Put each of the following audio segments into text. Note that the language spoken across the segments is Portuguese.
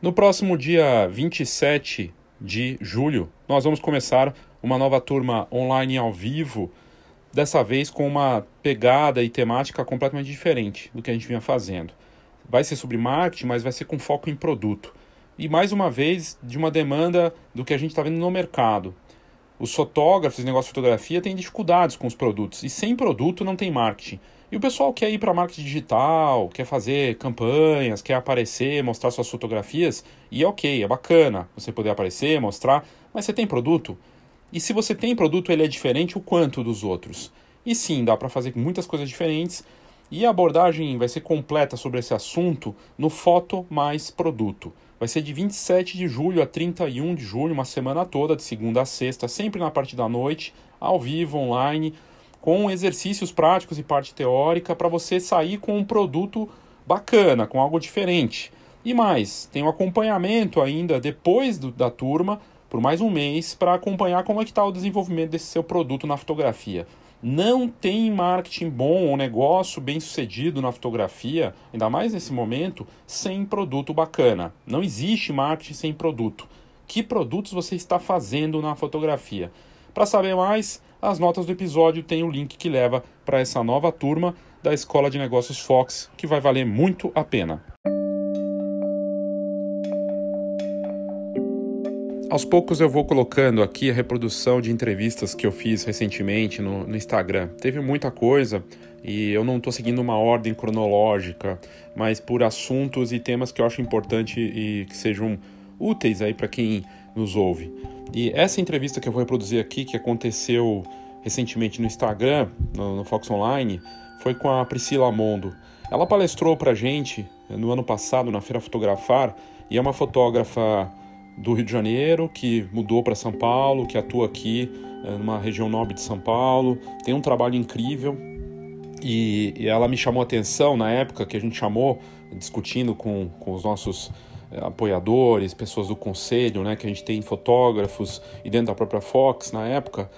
No próximo dia 27 de julho, nós vamos começar uma nova turma online ao vivo, dessa vez com uma pegada e temática completamente diferente do que a gente vinha fazendo. Vai ser sobre marketing, mas vai ser com foco em produto. E mais uma vez, de uma demanda do que a gente está vendo no mercado. Os fotógrafos, negócio de fotografia, têm dificuldades com os produtos. E sem produto não tem marketing. E o pessoal quer ir para marketing digital, quer fazer campanhas, quer aparecer, mostrar suas fotografias. E é ok, é bacana você poder aparecer, mostrar. Mas você tem produto? E se você tem produto, ele é diferente o quanto dos outros? E sim, dá para fazer muitas coisas diferentes. E a abordagem vai ser completa sobre esse assunto no Foto Mais Produto. Vai ser de 27 de julho a 31 de julho, uma semana toda, de segunda a sexta, sempre na parte da noite, ao vivo, online, com exercícios práticos e parte teórica para você sair com um produto bacana, com algo diferente. E mais, tem um acompanhamento ainda depois do, da turma, por mais um mês, para acompanhar como é que está o desenvolvimento desse seu produto na fotografia. Não tem marketing bom ou negócio bem sucedido na fotografia, ainda mais nesse momento, sem produto bacana. Não existe marketing sem produto. Que produtos você está fazendo na fotografia? Para saber mais, as notas do episódio têm o link que leva para essa nova turma da Escola de Negócios Fox, que vai valer muito a pena. Aos poucos eu vou colocando aqui a reprodução de entrevistas que eu fiz recentemente no, no Instagram. Teve muita coisa e eu não estou seguindo uma ordem cronológica, mas por assuntos e temas que eu acho importante e que sejam úteis aí para quem nos ouve. E essa entrevista que eu vou reproduzir aqui, que aconteceu recentemente no Instagram, no, no Fox Online, foi com a Priscila Mondo. Ela palestrou para gente no ano passado na Feira Fotografar e é uma fotógrafa do Rio de Janeiro, que mudou para São Paulo, que atua aqui é, numa região nobre de São Paulo, tem um trabalho incrível. E, e, ela me chamou a atenção na época que a gente chamou, discutindo com, com os nossos é, apoiadores, pessoas do conselho, né, que a gente tem fotógrafos e dentro da própria Fox na época,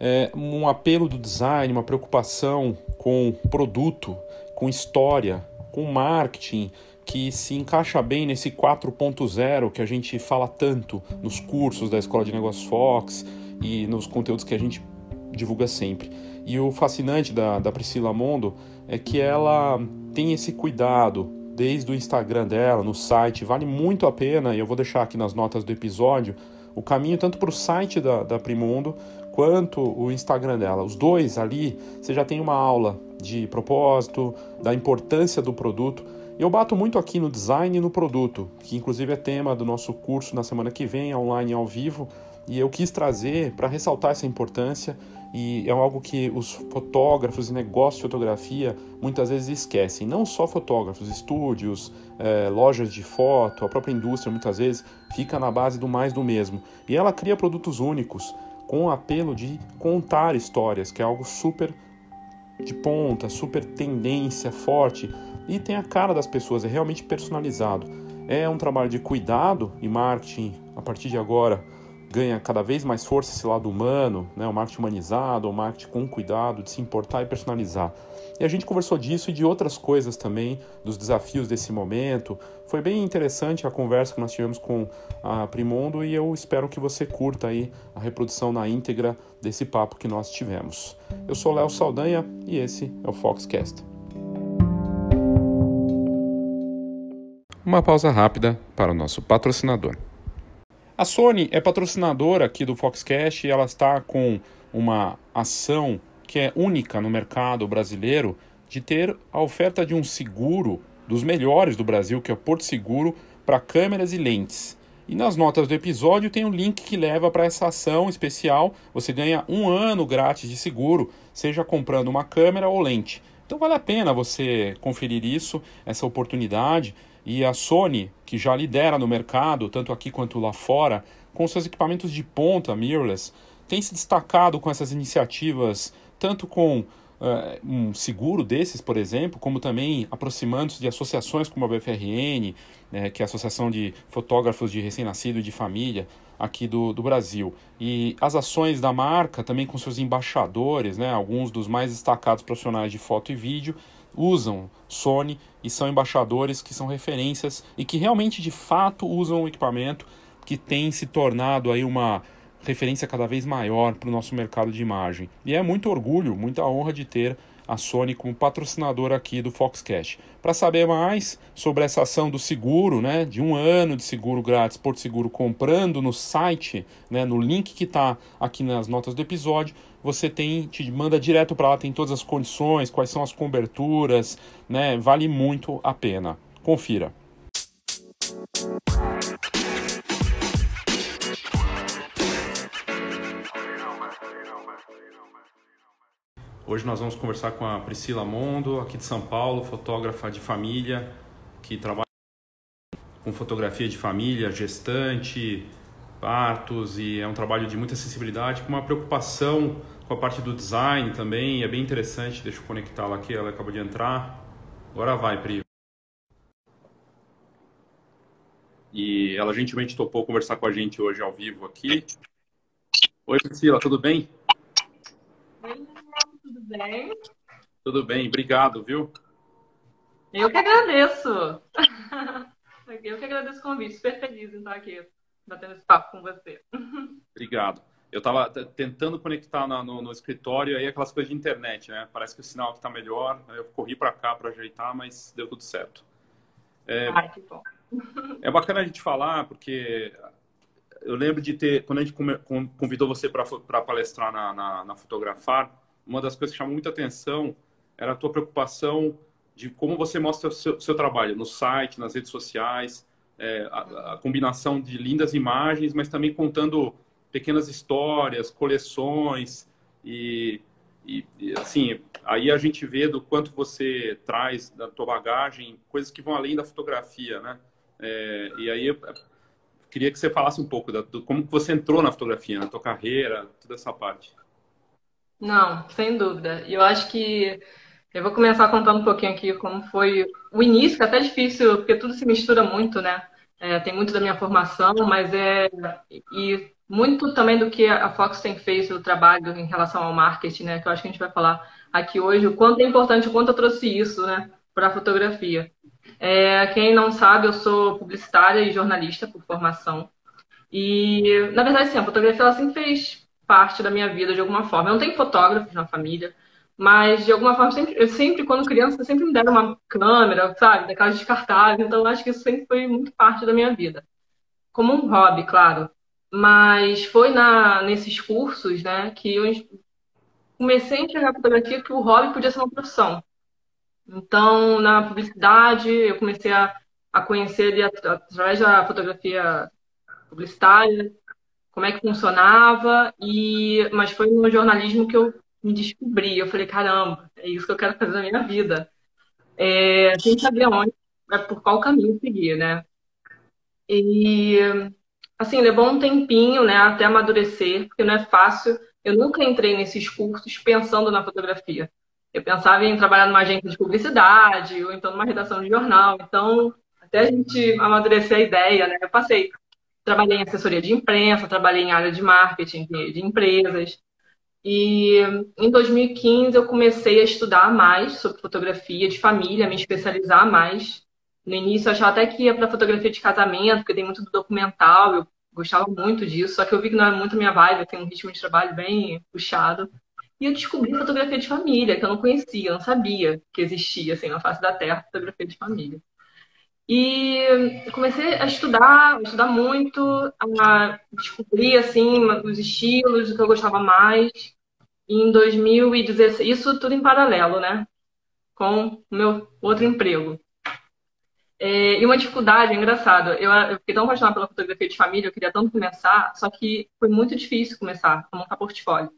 é, um apelo do design, uma preocupação com produto, com história, com marketing, que se encaixa bem nesse 4.0 que a gente fala tanto nos cursos da Escola de Negócios Fox e nos conteúdos que a gente divulga sempre. E o fascinante da, da Priscila Mondo é que ela tem esse cuidado desde o Instagram dela, no site, vale muito a pena, e eu vou deixar aqui nas notas do episódio o caminho tanto para o site da, da Primundo quanto o Instagram dela. Os dois ali, você já tem uma aula de propósito, da importância do produto eu bato muito aqui no design e no produto, que inclusive é tema do nosso curso na semana que vem, online ao vivo, e eu quis trazer para ressaltar essa importância e é algo que os fotógrafos e negócios de fotografia muitas vezes esquecem. Não só fotógrafos, estúdios, é, lojas de foto, a própria indústria muitas vezes fica na base do mais do mesmo. E ela cria produtos únicos com o apelo de contar histórias, que é algo super de ponta, super tendência forte e tem a cara das pessoas, é realmente personalizado. É um trabalho de cuidado e marketing, a partir de agora, ganha cada vez mais força esse lado humano, né? o marketing humanizado, o marketing com cuidado, de se importar e personalizar. E a gente conversou disso e de outras coisas também, dos desafios desse momento. Foi bem interessante a conversa que nós tivemos com a Primondo e eu espero que você curta aí a reprodução na íntegra desse papo que nós tivemos. Eu sou Léo Saldanha e esse é o Foxcast. Uma pausa rápida para o nosso patrocinador. A Sony é patrocinadora aqui do Foxcast e ela está com uma ação que é única no mercado brasileiro de ter a oferta de um seguro dos melhores do Brasil, que é o Porto Seguro, para câmeras e lentes. E nas notas do episódio tem um link que leva para essa ação especial. Você ganha um ano grátis de seguro, seja comprando uma câmera ou lente. Então vale a pena você conferir isso, essa oportunidade. E a Sony, que já lidera no mercado, tanto aqui quanto lá fora, com seus equipamentos de ponta mirrorless, tem se destacado com essas iniciativas, tanto com uh, um seguro desses, por exemplo, como também aproximando-se de associações como a BFRN, né, que é a Associação de Fotógrafos de Recém-Nascido e de Família aqui do, do Brasil. E as ações da marca, também com seus embaixadores, né, alguns dos mais destacados profissionais de foto e vídeo, usam Sony e são embaixadores que são referências e que realmente de fato usam o equipamento que tem se tornado aí uma referência cada vez maior para o nosso mercado de imagem. E é muito orgulho, muita honra de ter a Sony como patrocinador aqui do Foxcast. Para saber mais sobre essa ação do seguro, né, de um ano de seguro grátis, Porto Seguro comprando no site, né, no link que está aqui nas notas do episódio, você tem te manda direto para lá, tem todas as condições, quais são as coberturas, né, vale muito a pena. Confira. Hoje nós vamos conversar com a Priscila Mondo, aqui de São Paulo, fotógrafa de família, que trabalha com fotografia de família, gestante, partos, e é um trabalho de muita sensibilidade, com uma preocupação com a parte do design também, é bem interessante. Deixa eu conectá-la aqui, ela acabou de entrar. Agora vai, Pri. E ela gentilmente topou conversar com a gente hoje ao vivo aqui. Oi, Priscila, tudo bem? Bem? Tudo bem, obrigado, viu? Eu que agradeço. Eu que agradeço o convite, super feliz em estar aqui batendo esse papo com você. Obrigado. Eu estava tentando conectar no, no, no, escritório aí aquelas coisas de internet, né? Parece que o sinal está melhor. Eu corri para cá para ajeitar, mas deu tudo certo. É, Ai, que bom. É bacana a gente falar, porque eu lembro de ter, quando a gente convidou você para palestrar na, na, na Fotografar, uma das coisas que chamou muita atenção era a tua preocupação de como você mostra o seu, seu trabalho no site, nas redes sociais, é, a, a, combinação de lindas imagens, mas também contando pequenas histórias, coleções e, e, e, assim aí a gente vê do quanto você traz da tua bagagem coisas que vão além da fotografia, né? É, e aí eu queria que você falasse um pouco da, do como você entrou na fotografia, na tua carreira, toda essa parte. Não, sem dúvida. E eu acho que eu vou começar contando um pouquinho aqui como foi o início, que é até difícil, porque tudo se mistura muito, né? É, tem muito da minha formação, mas é. E muito também do que a Fox tem feito o trabalho em relação ao marketing, né? Que eu acho que a gente vai falar aqui hoje, o quanto é importante, o quanto eu trouxe isso, né? Para a fotografia. É, quem não sabe, eu sou publicitária e jornalista por formação. E, na verdade, sim, a fotografia ela sempre fez parte da minha vida de alguma forma. Eu não tenho fotógrafos na família, mas de alguma forma, sempre, eu sempre, quando criança, sempre me deram uma câmera, sabe, daquelas descartáveis, então eu acho que isso sempre foi muito parte da minha vida. Como um hobby, claro. Mas foi na, nesses cursos, né, que eu comecei a enxergar a fotografia que o hobby podia ser uma profissão. Então, na publicidade, eu comecei a, a conhecer através da fotografia publicitária, como é que funcionava, e mas foi no jornalismo que eu me descobri. Eu falei, caramba, é isso que eu quero fazer na minha vida. É, sem saber onde, é por qual caminho seguir, né? E, assim, levou um tempinho, né, até amadurecer, porque não é fácil. Eu nunca entrei nesses cursos pensando na fotografia. Eu pensava em trabalhar numa agência de publicidade, ou então numa redação de jornal. Então, até a gente amadurecer a ideia, né? Eu passei Trabalhei em assessoria de imprensa, trabalhei em área de marketing de, empresas. E em 2015 eu comecei a estudar mais sobre fotografia de família, me especializar mais. No início eu achava até que ia para fotografia de casamento, porque tem muito do documental, eu gostava muito disso, só que eu vi que não era muito minha vibe, tem um ritmo de trabalho bem puxado. E eu descobri fotografia de família, que eu não conhecia, eu não sabia que existia assim na face da terra fotografia de família. E comecei a estudar, a estudar muito, a descobrir assim os estilos, o que eu gostava mais. E em 2016, isso tudo em paralelo, né? Com o meu outro emprego. É, e uma dificuldade, engraçado, eu, eu fiquei tão apaixonada pela fotografia de família, eu queria tanto começar, só que foi muito difícil começar a montar portfólio.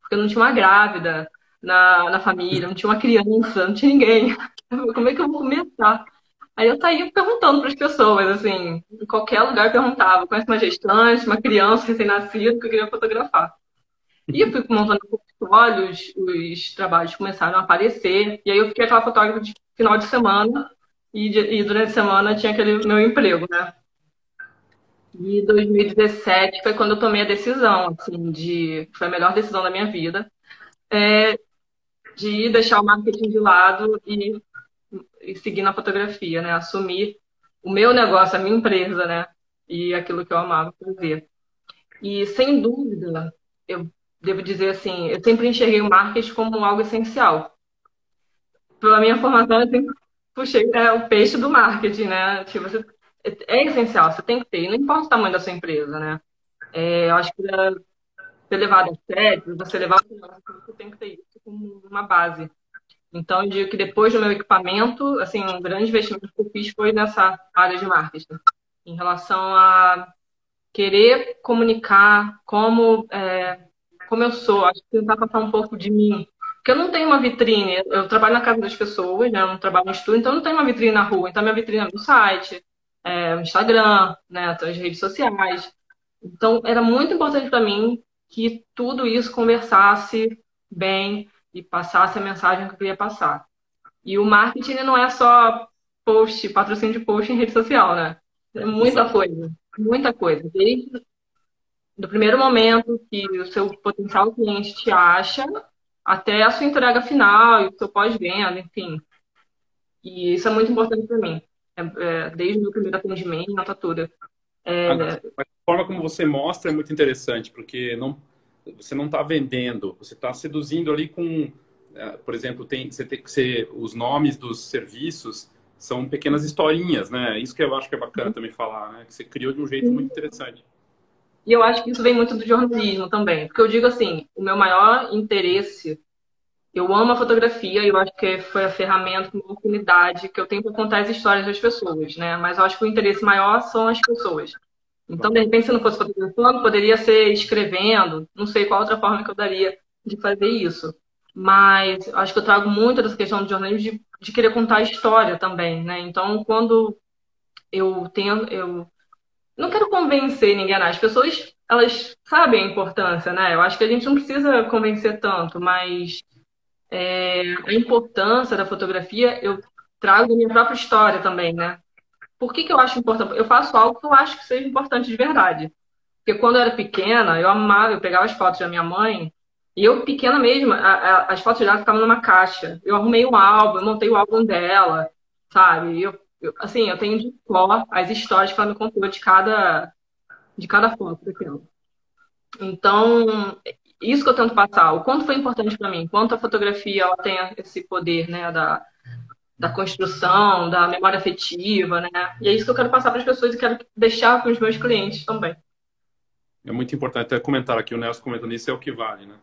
Porque eu não tinha uma grávida na, na família, não tinha uma criança, não tinha ninguém. Como é que eu vou começar? Aí eu saía perguntando para as pessoas, assim, em qualquer lugar eu perguntava, conhece uma gestante, uma criança recém-nascida que eu queria fotografar. E eu fui montando portfólios, os trabalhos começaram a aparecer, e aí eu fiquei aquela fotógrafa de final de semana, e, e durante a semana tinha aquele meu emprego, né? E 2017 foi quando eu tomei a decisão, assim, de. Foi a melhor decisão da minha vida. É, de deixar o marketing de lado e, e seguir na fotografia, né? Assumir o meu negócio, a minha empresa, né? E aquilo que eu amava fazer. E sem dúvida, eu devo dizer assim, eu sempre enxerguei o marketing como algo essencial. Pela minha formação, eu sempre puxei é, o peixe do marketing, né? Tipo, você, é essencial, você tem que ter, não importa o tamanho da sua empresa, né? É, eu acho que ser levado a sério, você levar você tem que ter isso como uma base. Então, eu digo que depois do meu equipamento, assim, um grande investimento que eu fiz foi nessa área de marketing, em relação a querer comunicar como, é, como eu sou, acho que tentar passar um pouco de mim. Porque eu não tenho uma vitrine, eu trabalho na casa das pessoas, né? eu não trabalho no estúdio, então eu não tenho uma vitrine na rua. Então, minha vitrine é no site, é, no Instagram, né, as redes sociais. Então, era muito importante para mim que tudo isso conversasse bem e passasse a mensagem que eu queria passar. E o marketing não é só post, patrocínio de post em rede social, né? É muita coisa, muita coisa. Desde do primeiro momento que o seu potencial cliente te acha até a sua entrega final e o seu pós-venda, enfim. E isso é muito importante para mim. É, é, desde o meu primeiro atendimento, tudo. É... A forma como você mostra é muito interessante, porque não, você não está vendendo, você está seduzindo ali com, é, por exemplo, tem, você tem que ser os nomes dos serviços são pequenas historinhas, né? Isso que eu acho que é bacana também falar, né? Que você criou de um jeito muito interessante. E eu acho que isso vem muito do jornalismo também, porque eu digo assim, o meu maior interesse, eu amo a fotografia eu acho que foi a ferramenta, uma oportunidade que eu tenho para contar as histórias das pessoas, né? Mas eu acho que o interesse maior são as pessoas. Então, de repente, se não fosse fotografando, poderia ser escrevendo, não sei qual outra forma que eu daria de fazer isso. Mas acho que eu trago muito dessa questão do jornalismo de, de querer contar a história também, né? Então, quando eu tenho, eu não quero convencer ninguém, as pessoas elas sabem a importância, né? Eu acho que a gente não precisa convencer tanto, mas é, a importância da fotografia eu trago da minha própria história também, né? Por que, que eu acho importante? Eu faço algo que eu acho que seja importante de verdade. Porque quando eu era pequena, eu amava, eu pegava as fotos da minha mãe, e eu, pequena mesmo, a, a, as fotos dela ficavam numa caixa. Eu arrumei um álbum, eu montei o álbum dela, sabe? Eu, eu, assim, eu tenho de cor as histórias que ela me contou de cada, de cada foto daquela. Então, isso que eu tento passar, o quanto foi importante para mim, quanto a fotografia ela tem esse poder, né, da, da construção, da memória afetiva, né? E é isso que eu quero passar para as pessoas e quero deixar para os meus clientes também. É muito importante até comentar aqui, o Nelson comentando isso é o que vale, né?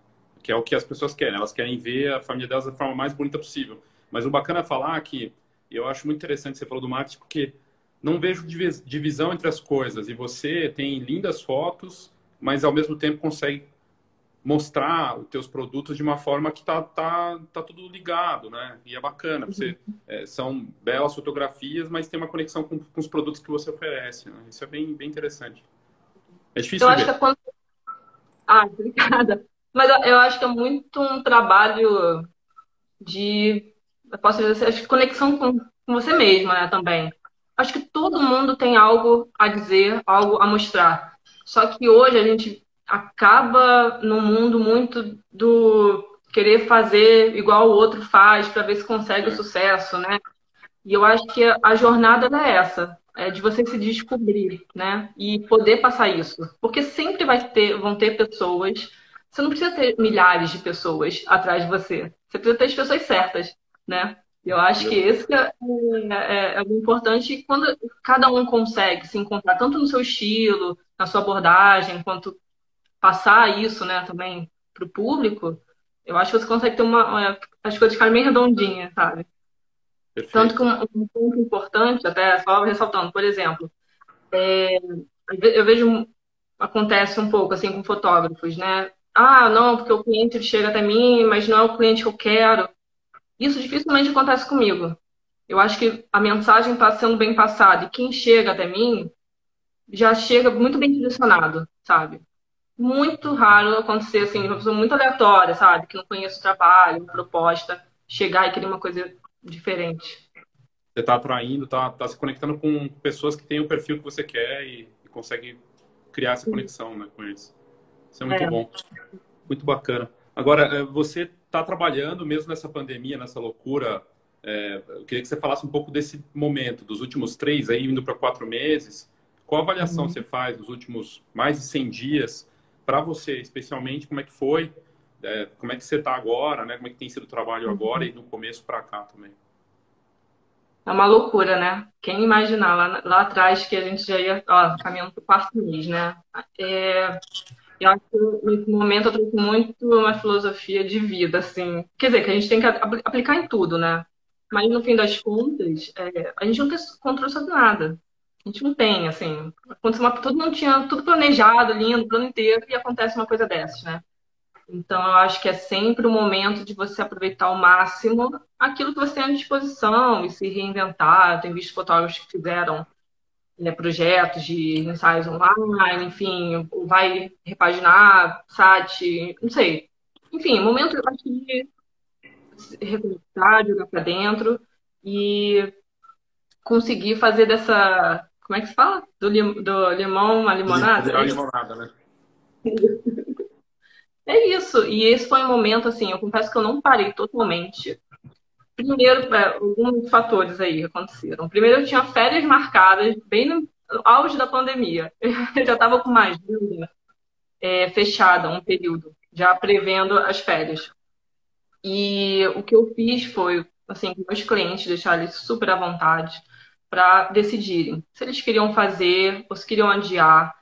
Que é o que as pessoas querem, elas querem ver a família delas da forma mais bonita possível. Mas o bacana é falar que eu acho muito interessante você falou do marketing, porque não vejo divisão entre as coisas. E você tem lindas fotos, mas ao mesmo tempo consegue mostrar os teus produtos de uma forma que tá, tá, tá tudo ligado, né? E é bacana, você, uhum. é, são belas fotografias, mas tem uma conexão com, com os produtos que você oferece, né? Isso é bem, bem interessante. É difícil Eu acho ver. que é quando... Ah, obrigada. Mas eu acho que é muito um trabalho de, eu posso dizer assim, conexão com, com você mesma, né, também. Acho que todo mundo tem algo a dizer, algo a mostrar. Só que hoje a gente acaba no mundo muito do querer fazer igual o outro faz para ver se consegue o é. sucesso, né? E eu acho que a jornada é essa, é de você se descobrir, né? E poder passar isso, porque sempre vai ter, vão ter pessoas. Você não precisa ter milhares de pessoas atrás de você. Você precisa ter as pessoas certas, né? Eu acho que esse é, é, é, o importante quando cada um consegue se encontrar tanto no seu estilo, na sua abordagem, quanto passar isso, né, também para o público, eu acho que você consegue ter uma. As coisas ficarem bem redondinhas, sabe? Perfeito. Tanto que um, um, ponto importante, até só ressaltando, por exemplo, é, eu vejo. Acontece um pouco assim com fotógrafos, né? Ah, não, porque o cliente chega até mim, mas não é o cliente que eu quero. Isso dificilmente acontece comigo. Eu acho que a mensagem está sendo bem passada e quem chega até mim já chega muito bem direcionado, sabe? Muito raro acontecer assim, uma pessoa muito aleatória, sabe? Que não conhece o trabalho, proposta, chegar e querer uma coisa diferente. Você está atraindo, está tá se conectando com pessoas que têm o perfil que você quer e, e consegue criar essa conexão né, com eles. Isso é muito é. bom. Muito bacana. Agora, eh, você está trabalhando mesmo nessa pandemia, nessa loucura. É, eu queria que você falasse um pouco desse momento, dos últimos três, aí indo para quatro meses. Qual avaliação uhum. você faz dos últimos mais de 100 dias? Para você, especialmente, como é que foi? É, como é que você está agora? Né? Como é que tem sido o trabalho agora e no começo para cá também? É uma loucura, né? Quem imaginar lá, lá atrás que a gente já ia ó, caminhando para o quarto mês, né? É, eu acho que nesse momento eu trouxe muito uma filosofia de vida, assim. Quer dizer, que a gente tem que aplicar em tudo, né? Mas no fim das contas, é, a gente não tem controle sobre nada. A gente não tem, assim. Aconteceu uma, todo mundo tinha tudo planejado, lindo, plano inteiro, e acontece uma coisa dessas, né? Então, eu acho que é sempre o momento de você aproveitar ao máximo aquilo que você tem à disposição e se reinventar. Eu tenho visto fotógrafos que fizeram né, projetos de ensaios online, enfim, vai repaginar site, não sei. Enfim, momento eu acho de reconectar, jogar para dentro e conseguir fazer dessa. Como é que se fala? Do, lim, do limão uma limonada? Virar limonada, né? É isso. E esse foi um momento, assim, eu confesso que eu não parei totalmente. Primeiro, é, alguns fatores aí aconteceram. Primeiro, eu tinha férias marcadas bem no auge da pandemia. Eu já estava com uma agenda é, fechada, um período, já prevendo as férias. E o que eu fiz foi, assim, meus clientes, deixar eles super à vontade para decidirem se eles queriam fazer ou se queriam adiar.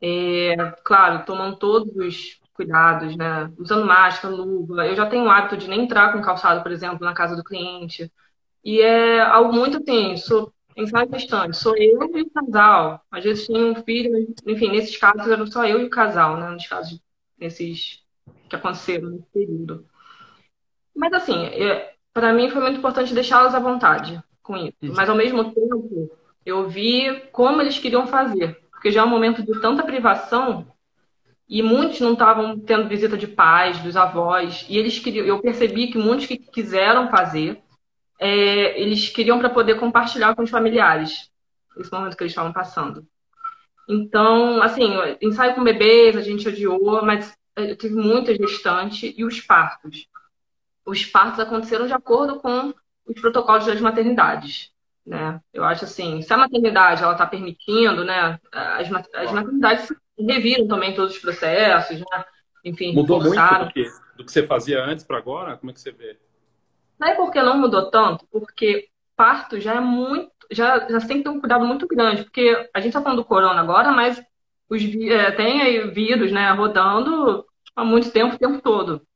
É, claro, tomando todos os cuidados, né? Usando máscara, luva. Eu já tenho o hábito de nem entrar com calçado, por exemplo, na casa do cliente. E é algo muito assim, sou ensaio bastante. Sou eu e o casal. Às vezes tem um filho, enfim, nesses casos era só eu e o casal, né? Nos casos nesses que aconteceram nesse período. Mas assim, é, para mim foi muito importante deixá-los à vontade com isso. Mas ao mesmo tempo, eu vi como eles queriam fazer. Porque já é um momento de tanta privação e muitos não estavam tendo visita de pais, dos avós, e eles queriam, eu percebi que muitos que quiseram fazer, é, eles queriam para poder compartilhar com os familiares esse momento que eles estavam passando. Então, assim, ensaio com bebês, a gente odiou, mas eu tive muita gestante e os partos. Os partos aconteceram de acordo com os protocolos das maternidades. Né? Eu acho assim, se a maternidade ela está permitindo, né, as, as maternidades reviram também todos os processos, né? Enfim, mudou reforçaram. muito do que, do que você fazia antes para agora? Como é que você vê? Sabe por que não mudou tanto? Porque parto já é muito, já, já tem que ter um cuidado muito grande, porque a gente está falando do corona agora, mas os, é, tem aí vírus, né, rodando há muito tempo, o tempo todo.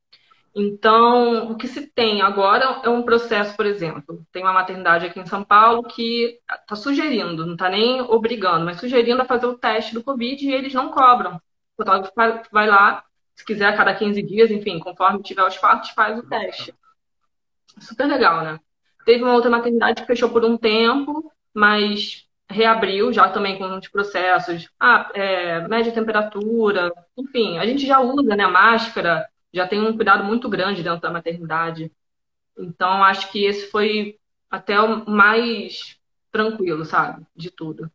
Então, o que se tem agora é um processo, por exemplo, tem uma maternidade aqui em São Paulo que está sugerindo, não está nem obrigando, mas sugerindo a fazer o teste do Covid e eles não cobram. O fotógrafo vai lá, se quiser, a cada 15 dias, enfim, conforme tiver os fatos, faz o teste. Super legal, né? Teve uma outra maternidade que fechou por um tempo, mas reabriu já também com os processos. Ah, é, média temperatura, enfim, a gente já usa, né, máscara, já tem um cuidado muito grande dentro da maternidade. Então, acho que esse foi até o mais tranquilo, sabe? De tudo.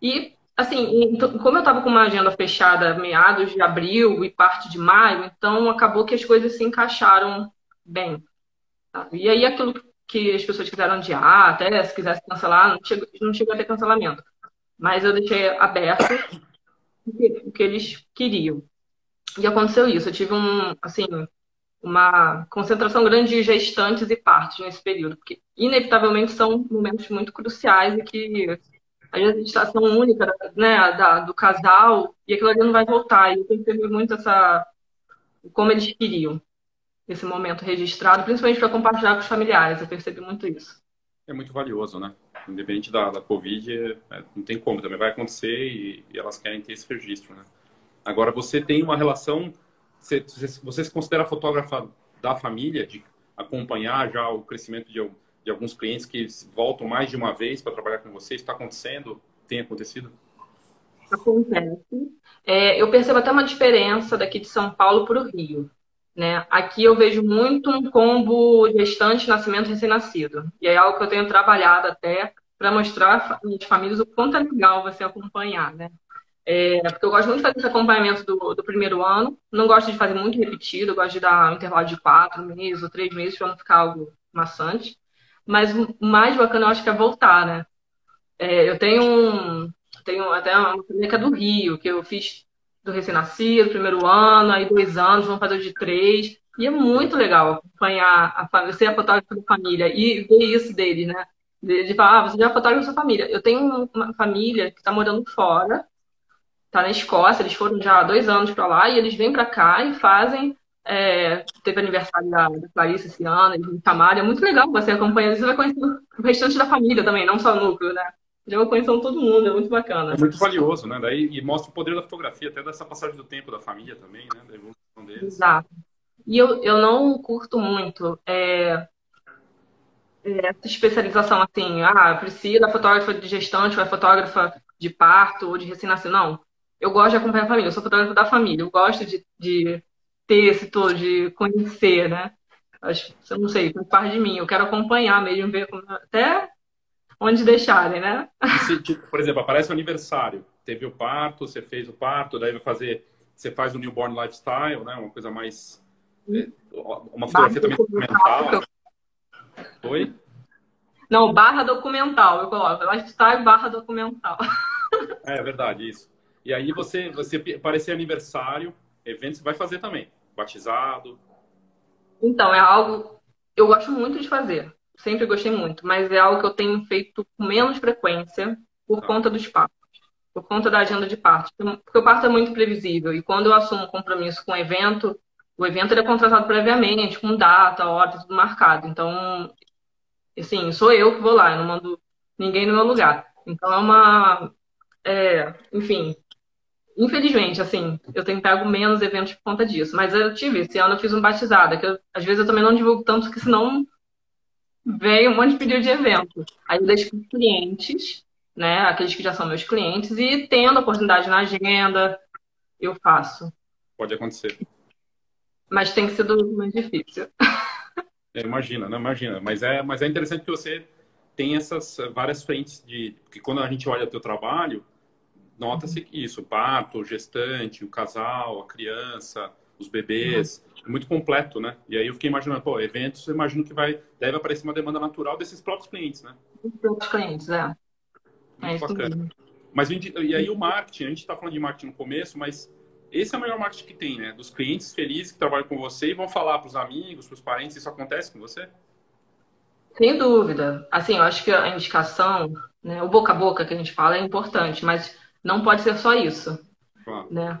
E, assim, como eu estava com uma agenda fechada meados de abril e parte de maio, então acabou que as coisas se encaixaram bem. Sabe? E aí, aquilo que as pessoas quiseram adiar, até se quisesse cancelar, não chegou, não chegou a ter cancelamento. Mas eu deixei aberto o que eles queriam. E aconteceu isso. Eu tive um, assim, uma concentração grande de gestantes e partos nesse período, porque inevitavelmente são momentos muito cruciais e que a gestação única né, da, do casal e aquilo ali não vai voltar. E eu percebi muito essa como eles queriam esse momento registrado, principalmente para compartilhar com os familiares. Eu percebi muito isso. É muito valioso, né? Independente da, da Covid, é, não tem como, também vai acontecer e, e elas querem ter esse registro, né? Agora, você tem uma relação, você, você se considera fotógrafa da família, de acompanhar já o crescimento de, de alguns clientes que voltam mais de uma vez para trabalhar com você? Está acontecendo? Tem acontecido? Acontece. É, eu percebo até uma diferença daqui de São Paulo para o Rio. Né? Aqui eu vejo muito um combo gestante, nascimento recém-nascido. E é algo que eu tenho trabalhado até para mostrar às famílias o quanto é legal você acompanhar, né? É, porque eu gosto muito de fazer esse acompanhamento do, do primeiro ano. Não gosto de fazer muito repetido, eu gosto de dar um intervalo de quatro meses ou três meses para não ficar algo maçante. Mas o mais bacana eu acho que é voltar, né? É, eu tenho um, tenho até uma clínica do Rio, que eu fiz do recém-nascido, primeiro ano, aí dois anos, vamos fazer de três. E é muito legal acompanhar a família, ser a fotógrafa da família e ver isso deles, né? De falar, ah, você já é fotógrafo da sua família. Eu tenho uma família que está morando fora, está na Escócia, eles foram já há dois anos para lá, e eles vêm para cá e fazem. É, teve aniversário da, da Clarice esse ano, de Tamara. É muito legal você acompanhar, você vai conhecer o restante da família também, não só o núcleo, né? Já vai conhecendo todo mundo, é muito bacana. É muito valioso, né? Daí, e mostra o poder da fotografia, até dessa passagem do tempo da família também, né? Da evolução deles. Exato. E eu, eu não curto muito é, é essa especialização assim, ah, Priscila, fotógrafa de gestante, ou é fotógrafa de parto ou de recém-nascido. Não. Eu gosto de acompanhar a família, eu sou fotógrafa da família, eu gosto de, de ter esse todo, de conhecer, né? Acho, eu não sei, faz parte de mim. Eu quero acompanhar mesmo, ver como, até onde deixarem, né? Se, tipo, por exemplo, aparece o aniversário, teve o parto, você fez o parto, daí vai fazer, você faz o newborn lifestyle, né? Uma coisa mais, é, uma fotografia também documental. Oi? Não, barra documental, eu coloco, lifestyle barra documental. É, é verdade, isso. E aí você, você aparecer aniversário, evento, você vai fazer também, batizado. Então, é algo eu gosto muito de fazer sempre gostei muito, mas é algo que eu tenho feito com menos frequência por tá. conta dos partos, por conta da agenda de parto. Porque o parto é muito previsível e quando eu assumo um compromisso com o evento, o evento é contratado previamente, com data, hora, tudo marcado. Então, assim, sou eu que vou lá, eu não mando ninguém no meu lugar. Então é uma. É, enfim, infelizmente, assim, eu tenho pego menos eventos por conta disso. Mas eu tive, esse ano eu fiz um batizada, que eu, às vezes eu também não divulgo tanto, porque senão veio um monte de pedido de evento. Aí eu deixo com os clientes, né? Aqueles que já são meus clientes, e tendo oportunidade na agenda, eu faço. Pode acontecer. Mas tem que ser do mais difícil. É, imagina, não imagina. Mas é, mas é interessante que você tem essas várias frentes de. Porque quando a gente olha o teu trabalho, nota-se que isso, o parto, o gestante, o casal, a criança, os bebês, é muito completo, né? E aí eu fiquei imaginando, pô, eventos, eu imagino que vai, deve aparecer uma demanda natural desses próprios clientes, né? Dos próprios clientes, é. Muito é bacana. Mesmo. Mas e aí o marketing, a gente está falando de marketing no começo, mas esse é o melhor marketing que tem, né? Dos clientes felizes que trabalham com você e vão falar para os amigos, para os parentes, isso acontece com você? Sem dúvida. Assim, eu acho que a indicação, né, o boca a boca que a gente fala é importante, mas não pode ser só isso. Claro. Né?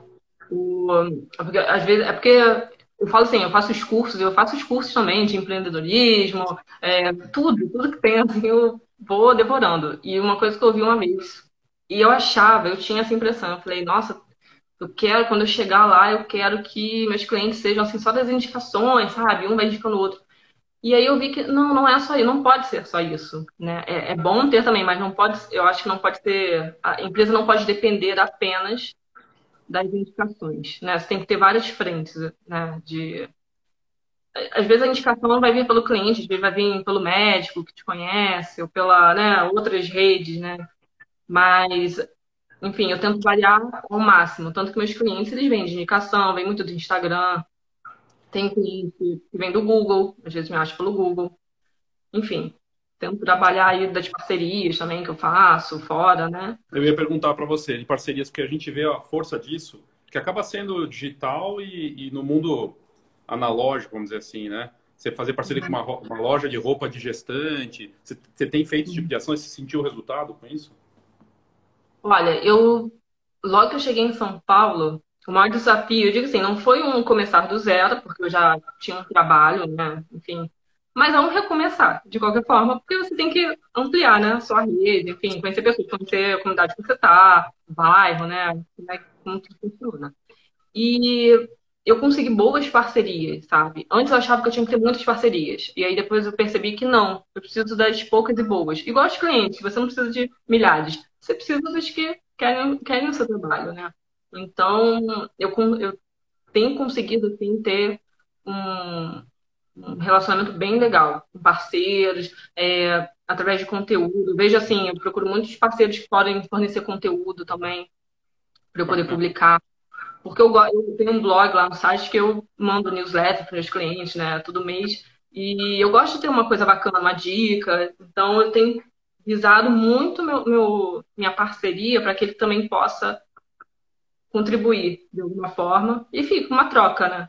O, porque, às vezes, é porque eu falo assim, eu faço os cursos, eu faço os cursos também de empreendedorismo, é, tudo, tudo que tem, assim, eu vou devorando. E uma coisa que eu ouvi uma vez, e eu achava, eu tinha essa impressão, eu falei, nossa, eu quero, quando eu chegar lá, eu quero que meus clientes sejam assim, só das indicações, sabe? Um vai indicando o outro. E aí eu vi que não, não é só isso, não pode ser só isso, né? É, é bom ter também, mas não pode, eu acho que não pode ter, a empresa não pode depender apenas das indicações, né? Você tem que ter várias frentes, né? De às vezes a indicação não vai vir pelo cliente, às vezes vai vir pelo médico que te conhece ou pela, né, outras redes, né? Mas enfim, eu tento variar ao máximo, tanto que meus clientes eles vêm de indicação, vêm muito do Instagram, tem cliente que vem do Google, às vezes me acha pelo Google. Enfim, tento trabalhar aí das parcerias também que eu faço, fora, né? Eu ia perguntar para você de parcerias, porque a gente vê a força disso, que acaba sendo digital e, e, no mundo analógico, vamos dizer assim, né? Você fazer parceria com uma, uma loja de roupa de gestante, você, você tem feito esse tipo de ação e você sentiu o resultado com isso? Olha, eu logo que eu cheguei em São Paulo, o maior desafio, eu digo assim, não foi um começar do zero, porque eu já tinha um trabalho, né? Enfim, mas vamos recomeçar, de qualquer forma, porque você tem que ampliar, né, sua rede, enfim, conhecer pessoas, conhecer a comunidade que você o bairro, né, como tudo funciona. E eu consegui boas parcerias, sabe? Antes eu achava que eu tinha que ter muitas parcerias. E aí depois eu percebi que não. Eu preciso das poucas e boas. Igual os clientes, você não precisa de milhares. Você precisa dos que querem, querem o seu trabalho, né? Então, eu, eu tenho conseguido, assim, ter um, um relacionamento bem legal com parceiros, é, através de conteúdo. Vejo assim, eu procuro muitos parceiros que podem fornecer conteúdo também para eu poder publicar. Porque eu, eu tenho um blog lá no site que eu mando newsletter para os clientes, né, todo mês. E eu gosto de ter uma coisa bacana, uma dica. Então, eu tenho visado muito meu, meu minha parceria para que ele também possa contribuir de alguma forma. E fica uma troca, né?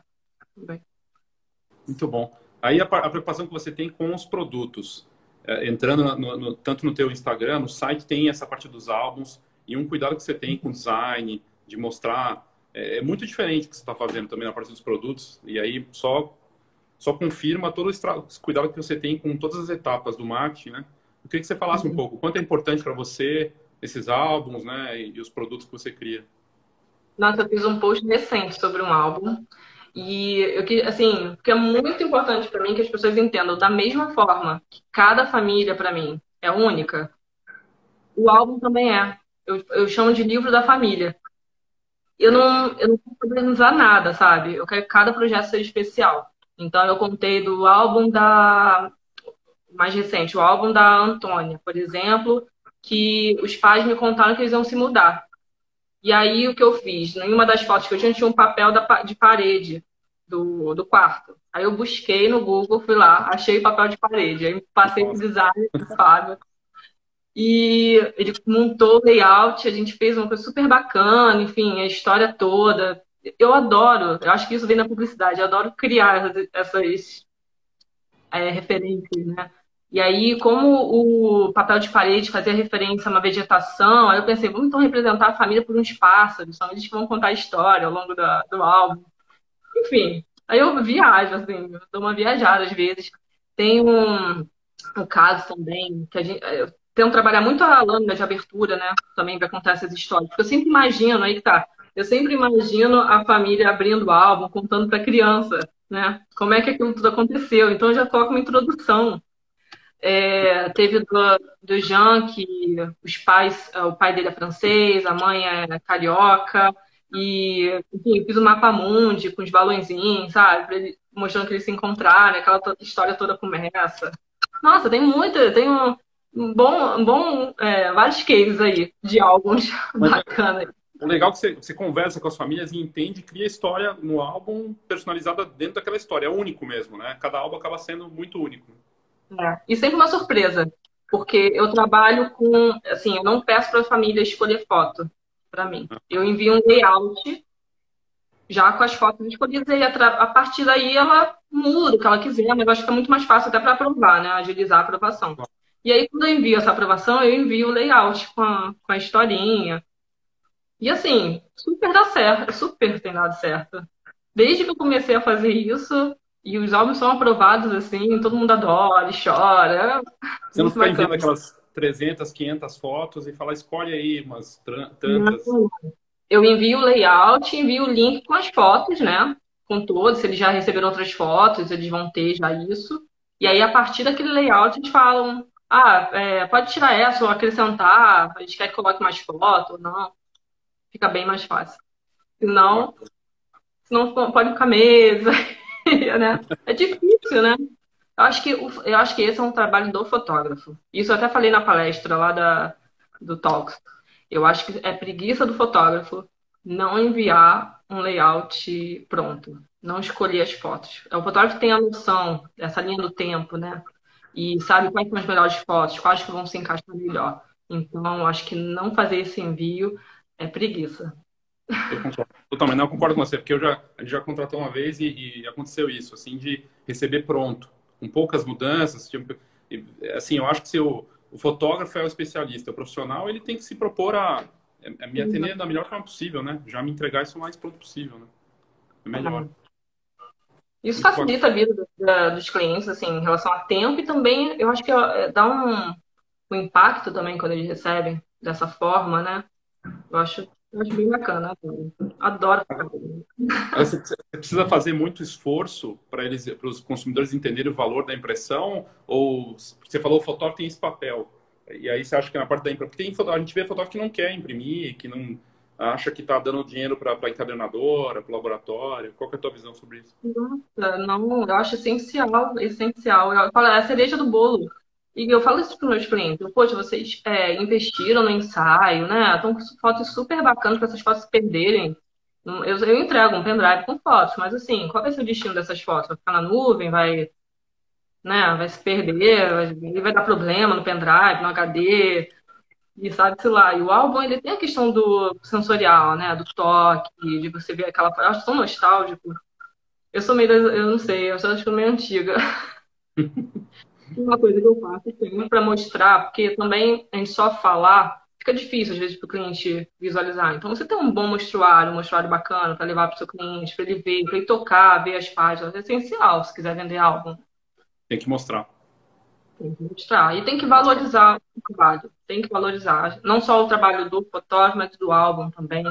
Muito bom. Aí a, a, preocupação que você tem com os produtos. É, entrando no, no, tanto no teu Instagram, no site tem essa parte dos álbuns e um cuidado que você tem com o design, de mostrar. É, é muito diferente o que você está fazendo também na parte dos produtos. E aí só só confirma todo esse cuidado que você tem com todas as etapas do marketing, né? Eu queria que você falasse um uhum. pouco quanto é importante para você esses álbuns, né, e, e os produtos que você cria. Nossa, eu fiz um post recente sobre um álbum e eu que assim, porque é muito importante para mim que as pessoas entendam da mesma forma que cada família para mim é única, o álbum também é. Eu, eu chamo de livro da família. Eu não, eu não quero organizar nada, sabe? Eu quero que cada projeto seja especial. Então, eu contei do álbum da. mais recente, o álbum da Antônia, por exemplo, que os pais me contaram que eles iam se mudar. E aí, o que eu fiz? Em uma das fotos que eu tinha, tinha um papel de parede do, do quarto. Aí eu busquei no Google, fui lá, achei o papel de parede. Aí passei para o design do Fábio. E ele montou o layout, a gente fez uma coisa super bacana, enfim, a história toda eu adoro, eu acho que isso vem da publicidade, eu adoro criar essas é, referências, né? E aí, como o papel de parede fazia referência a uma vegetação, aí eu pensei, vamos então representar a família por uns pássaros, são eles que vão contar a história ao longo da, do álbum. Enfim, aí eu viajo, assim, eu dou uma viajada às vezes. Tem um, um caso também, que a gente, eu tento trabalhar muito a lâmina de abertura, né? Também para contar essas histórias. Porque eu sempre imagino aí que tá eu sempre imagino a família abrindo o álbum, contando para a criança, né? Como é que aquilo tudo aconteceu. Então, eu já toco uma introdução. É, teve do, do Jean, que os pais, o pai dele é francês, a mãe é carioca, e, enfim, fiz o mapa mundi com os balãozinhos, sabe? Mostrando que eles se encontraram, aquela história toda começa. Nossa, tem muita, tem um, um bom, um bom é, vários cases aí de álbuns bacanas o legal é que você, você, conversa com as famílias e entende, cria história no álbum personalizada dentro daquela história. É único mesmo, né? Cada álbum acaba sendo muito único. É. E sempre uma surpresa, porque eu trabalho com, assim, eu não peço para a família escolher foto para mim. Eu envio um layout já com as fotos escolhidas e a partir daí ela muda o que ela quiser, o negócio fica muito mais fácil até para aprovar, né? Agilizar a aprovação. E aí, quando eu envio essa aprovação, eu envio o layout com a, com a historinha, e assim, super dá certo, super tem dado certo. Desde que eu comecei a fazer isso, e os álbuns são aprovados assim, todo mundo adora e chora. Você não fica enviando aquelas 300, 500 fotos e fala, escolhe aí umas tantas. Eu envio o layout, envio o link com as fotos, né? Com todos, se eles já receberam outras fotos, eles vão ter já isso. E aí, a partir daquele layout, eles falam, ah, é, pode tirar essa ou acrescentar, a gente quer que coloque mais foto ou não fica bem mais fácil. Senão, senão pode ficar mesa, né? É difícil, né? Eu acho, que, eu acho que esse é um trabalho do fotógrafo. Isso eu até falei na palestra lá da, do Talks. Eu acho que é preguiça do fotógrafo não enviar um layout pronto, não escolher as fotos. É o fotógrafo tem a noção dessa linha do tempo, né? E sabe quais são as melhores fotos, quais que vão se encaixar melhor. Então, acho que não fazer esse envio é preguiça. Eu concordo. Totalmente, não, eu concordo com você, porque eu já, a gente já contratou uma vez e, e aconteceu isso, assim, de receber pronto, com poucas mudanças. Tipo, assim, eu acho que se o, o fotógrafo é o especialista, o profissional, ele tem que se propor a, a me atender da melhor forma possível, né? Já me entregar isso o mais pronto possível, né? É melhor. Isso facilita a vida dos clientes, assim, em relação a tempo e também, eu acho que dá um, um impacto também quando eles recebem dessa forma, né? Eu acho, eu acho bem bacana. Adoro. Você precisa fazer muito esforço para eles, para os consumidores entenderem o valor da impressão? Ou você falou o fotógrafo tem esse papel? E aí você acha que na parte da impressão. Porque tem, a gente vê fotógrafo que não quer imprimir, que não acha que está dando dinheiro para a encadernadora, para o laboratório. Qual é a tua visão sobre isso? Nossa, não, eu acho essencial, essencial. Eu falo, é a cereja do bolo. E eu falo isso para os meus clientes. Poxa, vocês é, investiram no ensaio, né? Estão com fotos super bacanas para essas fotos se perderem. Eu, eu entrego um pendrive com fotos, mas assim, qual vai ser o destino dessas fotos? Vai ficar na nuvem? Vai, né, vai se perder? Vai, vai dar problema no pendrive, no HD? E sabe-se lá. E o álbum, ele tem a questão do sensorial, né? Do toque, de você ver aquela... Eu acho tão nostálgico. Eu sou meio... Eu não sei, eu acho que eu sou meio antiga. uma coisa que eu faço sempre para mostrar, porque também a gente só falar fica difícil às vezes para o cliente visualizar. Então você tem um bom mostruário, um mostruário bacana para levar para o seu cliente, para ele ver, para ele tocar, ver as páginas, é essencial se quiser vender algo. Tem que mostrar. Tem que mostrar. E tem que valorizar o trabalho. Tem que valorizar. Não só o trabalho do fotógrafo, mas do álbum também.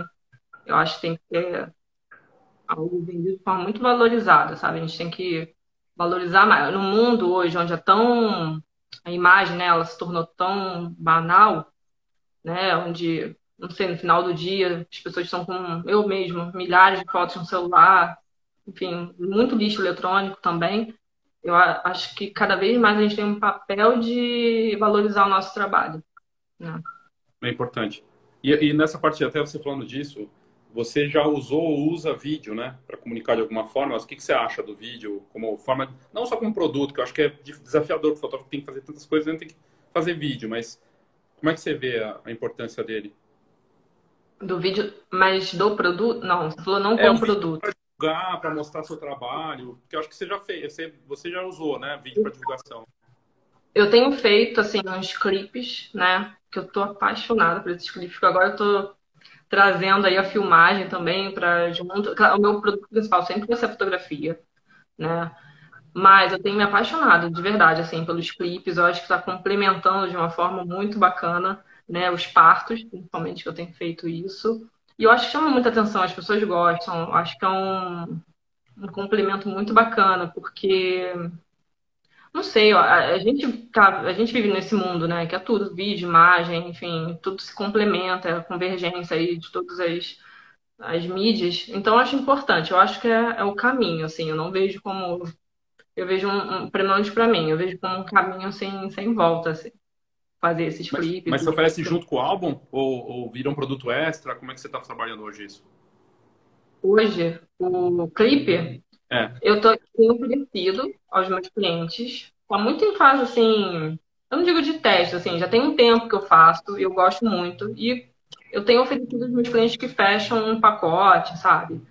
Eu acho que tem que ter algo vendido de forma muito valorizada, sabe? A gente tem que valorizar mais. No mundo hoje, onde é tão. A imagem, né, ela se tornou tão banal, né, onde, não sei, no final do dia, as pessoas estão com, eu mesmo, milhares de fotos no celular, enfim, muito lixo eletrônico também. Eu acho que cada vez mais a gente tem um papel de valorizar o nosso trabalho. Né? É importante. E, e nessa parte, até você falando disso, você já usou ou usa vídeo, né, para comunicar de alguma forma? Mas o que, que você acha do vídeo como forma, não só como produto, que eu acho que é desafiador, o fotógrafo tem que fazer tantas coisas, não tem que fazer vídeo, mas como é que você vê a, a importância dele? Do vídeo, mas do produto? Não, você falou não é, como um produto. Para divulgar, para mostrar seu trabalho, porque eu acho que você já fez, você, você já usou, né, vídeo para divulgação. Eu tenho feito, assim, uns clipes, né, que eu tô apaixonada por esses clipes, porque agora eu tô trazendo aí a filmagem também para junto. O meu produto principal sempre vai ser a fotografia, né? Mas eu tenho me apaixonado de verdade assim pelos clipes. Eu acho que está complementando de uma forma muito bacana, né? Os partos, principalmente que eu tenho feito isso. E eu acho que chama muita atenção. As pessoas gostam. Eu acho que é um, um complemento muito bacana porque não sei, ó, a, gente tá, a gente vive nesse mundo, né? Que é tudo, vídeo, imagem, enfim, tudo se complementa, a convergência aí de todas as, as mídias. Então eu acho importante, eu acho que é, é o caminho, assim, eu não vejo como. Eu vejo um, um pelo menos pra mim, eu vejo como um caminho sem, sem volta, assim. Fazer esses mas, clipes. Mas você oferece junto com o álbum? Ou, ou vira um produto extra? Como é que você está trabalhando hoje isso? Hoje, o clipe, é. Eu tô, oferecido aos meus clientes, tá muito em fase assim, eu não digo de teste, assim, já tem um tempo que eu faço, eu gosto muito, e eu tenho oferecido aos meus clientes que fecham um pacote, sabe?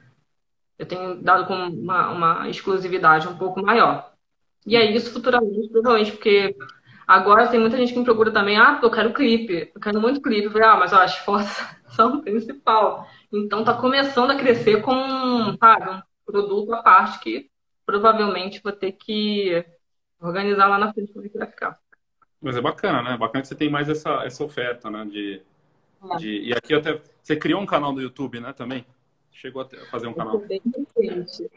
Eu tenho dado com uma, uma exclusividade um pouco maior. E aí, isso futuramente, provavelmente, porque agora tem muita gente que me procura também, ah, eu quero clipe, eu quero muito clipe. Eu falei, ah, mas ó, as fotos são o principal. Então tá começando a crescer com, sabe, produto à parte que provavelmente vou ter que organizar lá na frente ver que vai ficar. Mas é bacana, né? Bacana que você tem mais essa, essa oferta, né? De, é. de... E aqui até. Você criou um canal no YouTube, né? Também? Chegou a fazer um canal. Bem recente.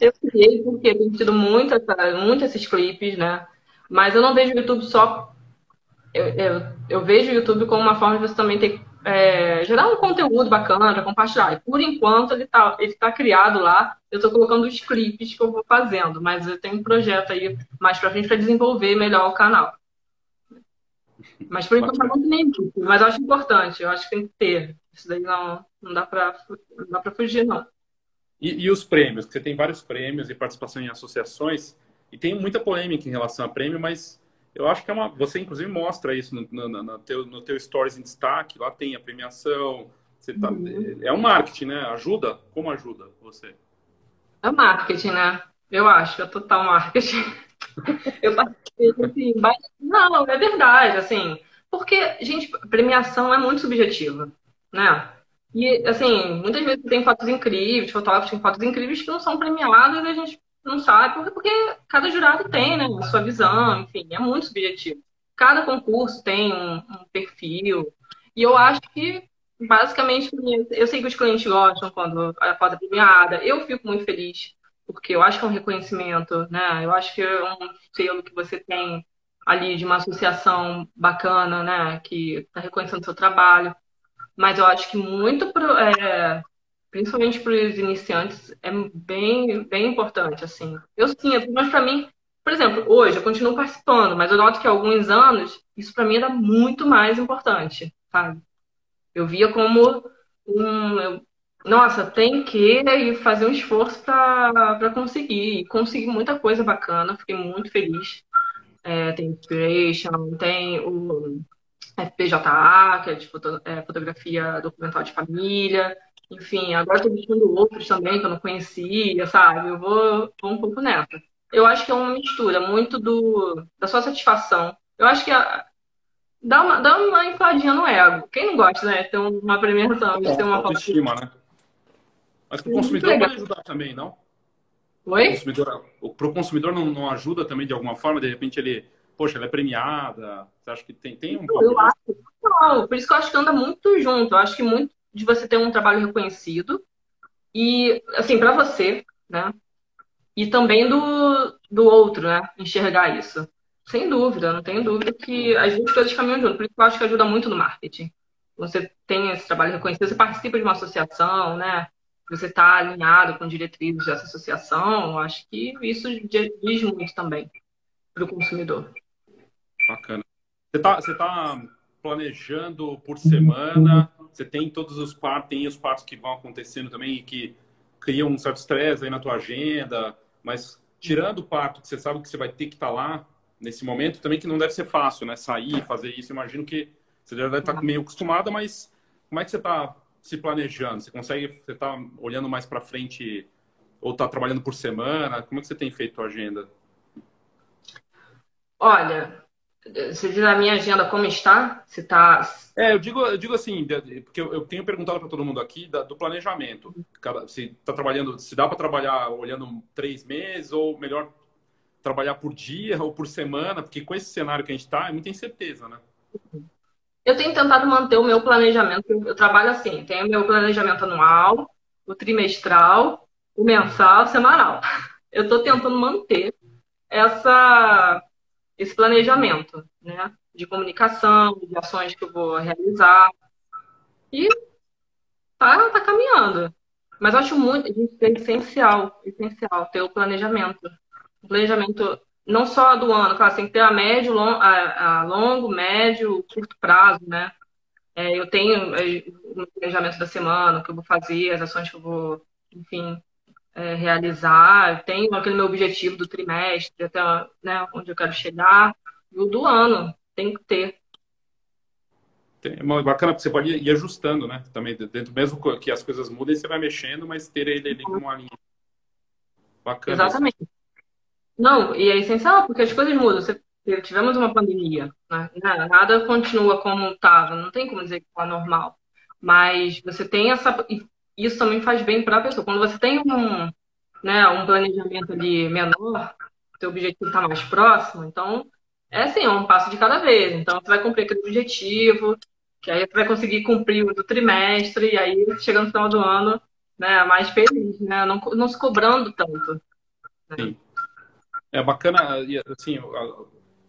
Eu criei porque tenho tido muito, muito esses clipes, né? Mas eu não vejo o YouTube só. Eu, eu, eu vejo o YouTube como uma forma de você também ter é, gerar um conteúdo bacana para compartilhar. E por enquanto ele está ele tá criado lá. Eu estou colocando os clipes que eu vou fazendo, mas eu tenho um projeto aí mais para frente para desenvolver melhor o canal. Mas por enquanto não tem nem mas eu acho importante, eu acho que tem que ter. Isso daí não, não dá para fugir, não. E, e os prêmios? Você tem vários prêmios e participação em associações, e tem muita polêmica em relação a prêmio, mas eu acho que é uma. Você, inclusive, mostra isso no, no, no, teu, no teu Stories em destaque. Lá tem a premiação. Você tá, uhum. É um marketing, né? Ajuda? Como ajuda você? É marketing, né? Eu acho, é total marketing. Eu participei assim, mas... Não, é verdade, assim. Porque, gente, premiação é muito subjetiva, né? E, assim, muitas vezes tem fotos incríveis, fotógrafos têm fotos incríveis que não são premiadas e a gente não sabe, porque, cada jurado tem, né, a sua visão, enfim, é muito subjetivo. Cada concurso tem um, um perfil, e eu acho que, basicamente, eu sei que os clientes gostam quando a foto é premiada, eu fico muito feliz, porque eu acho que é um reconhecimento, né, eu acho que é um selo que você tem ali de uma associação bacana, né, que está reconhecendo o seu trabalho, mas eu acho que muito pro, é, principalmente para os iniciantes, é bem, bem importante, assim. Eu sinto, mas para mim, por exemplo, hoje eu continuo participando, mas eu noto que há alguns anos isso para mim era muito mais importante, sabe? Eu via como um, nossa, tem que fazer um esforço para conseguir. E consegui muita coisa bacana, fiquei muito feliz. É, tem Inspiration, tem o FPJA, que é de foto, é, fotografia documental de família. Enfim, agora estou buscando outros também que eu não conhecia, sabe? Eu vou, vou um pouco nessa. Eu acho que é uma mistura muito do, da sua satisfação. Eu acho que a, dá, uma, dá uma infladinha no ego. Quem não gosta, né? Ter uma premiação, de ter uma autoestima, né? Mas para o consumidor pode ajudar também, não? Oi? Para o consumidor não, não ajuda também de alguma forma? De repente ele poxa, ela é premiada? Você acha que tem, tem um Eu acho não, por isso que eu acho que anda muito junto. Eu acho que muito de você ter um trabalho reconhecido e, assim, para você, né? E também do, do outro, né? Enxergar isso. Sem dúvida, não tenho dúvida que as duas coisas caminham junto. Por isso que eu acho que ajuda muito no marketing. Você tem esse trabalho reconhecido, você participa de uma associação, né? Você está alinhado com diretrizes dessa associação, acho que isso diz muito também para o consumidor. Bacana. Você está você tá planejando por semana? Você tem todos os partos, tem os partos que vão acontecendo também e que criam um certo estresse aí na tua agenda, mas tirando o parto, que você sabe que você vai ter que estar tá lá nesse momento, também que não deve ser fácil, né? Sair, fazer isso. Imagino que você já deve estar tá meio acostumada, mas como é que você está se planejando? Você consegue, você está olhando mais para frente ou está trabalhando por semana? Como é que você tem feito a agenda? Olha, você diz a minha agenda como está? Se está. É, eu digo, eu digo assim, porque eu, tenho perguntado para todo mundo aqui da, do planejamento. Se está trabalhando, se dá para trabalhar olhando três meses ou melhor trabalhar por dia ou por semana, porque com esse cenário que a gente está é muita incerteza, né? Eu tenho tentado manter o meu planejamento. Eu trabalho assim, tenho o meu planejamento anual, o trimestral, o mensal, o semanal. Eu estou tentando manter essa esse planejamento, né? De comunicação, de ações que eu vou realizar. E tá, tá caminhando. Mas acho muito, é essencial, essencial ter o planejamento. O planejamento não só do ano, claro, tem que ter a médio, long, a, a longo, médio, curto prazo, né? É, eu tenho é, o planejamento da semana, o que eu vou fazer, as ações que eu vou, enfim, é, realizar, tenho aquele meu objetivo do trimestre, até né, onde eu quero chegar, e o do ano, tem que ter. É bacana, porque você pode ir ajustando, né? Também, dentro, mesmo que as coisas mudem, você vai mexendo, mas ter ele ali como uma linha. Bacana. Exatamente. Isso. Não, e é essencial, porque as coisas mudam. Você, tivemos uma pandemia, né? Nada continua como estava, não tem como dizer que está normal. Mas você tem essa isso também faz bem para a pessoa. Quando você tem um, né, um planejamento ali menor, seu objetivo está mais próximo, então é assim, é um passo de cada vez. Então você vai cumprir aquele objetivo, que aí você vai conseguir cumprir o do trimestre, e aí chegando no final do ano, né, mais feliz, né? Não, não se cobrando tanto. Né? Sim. É bacana, assim,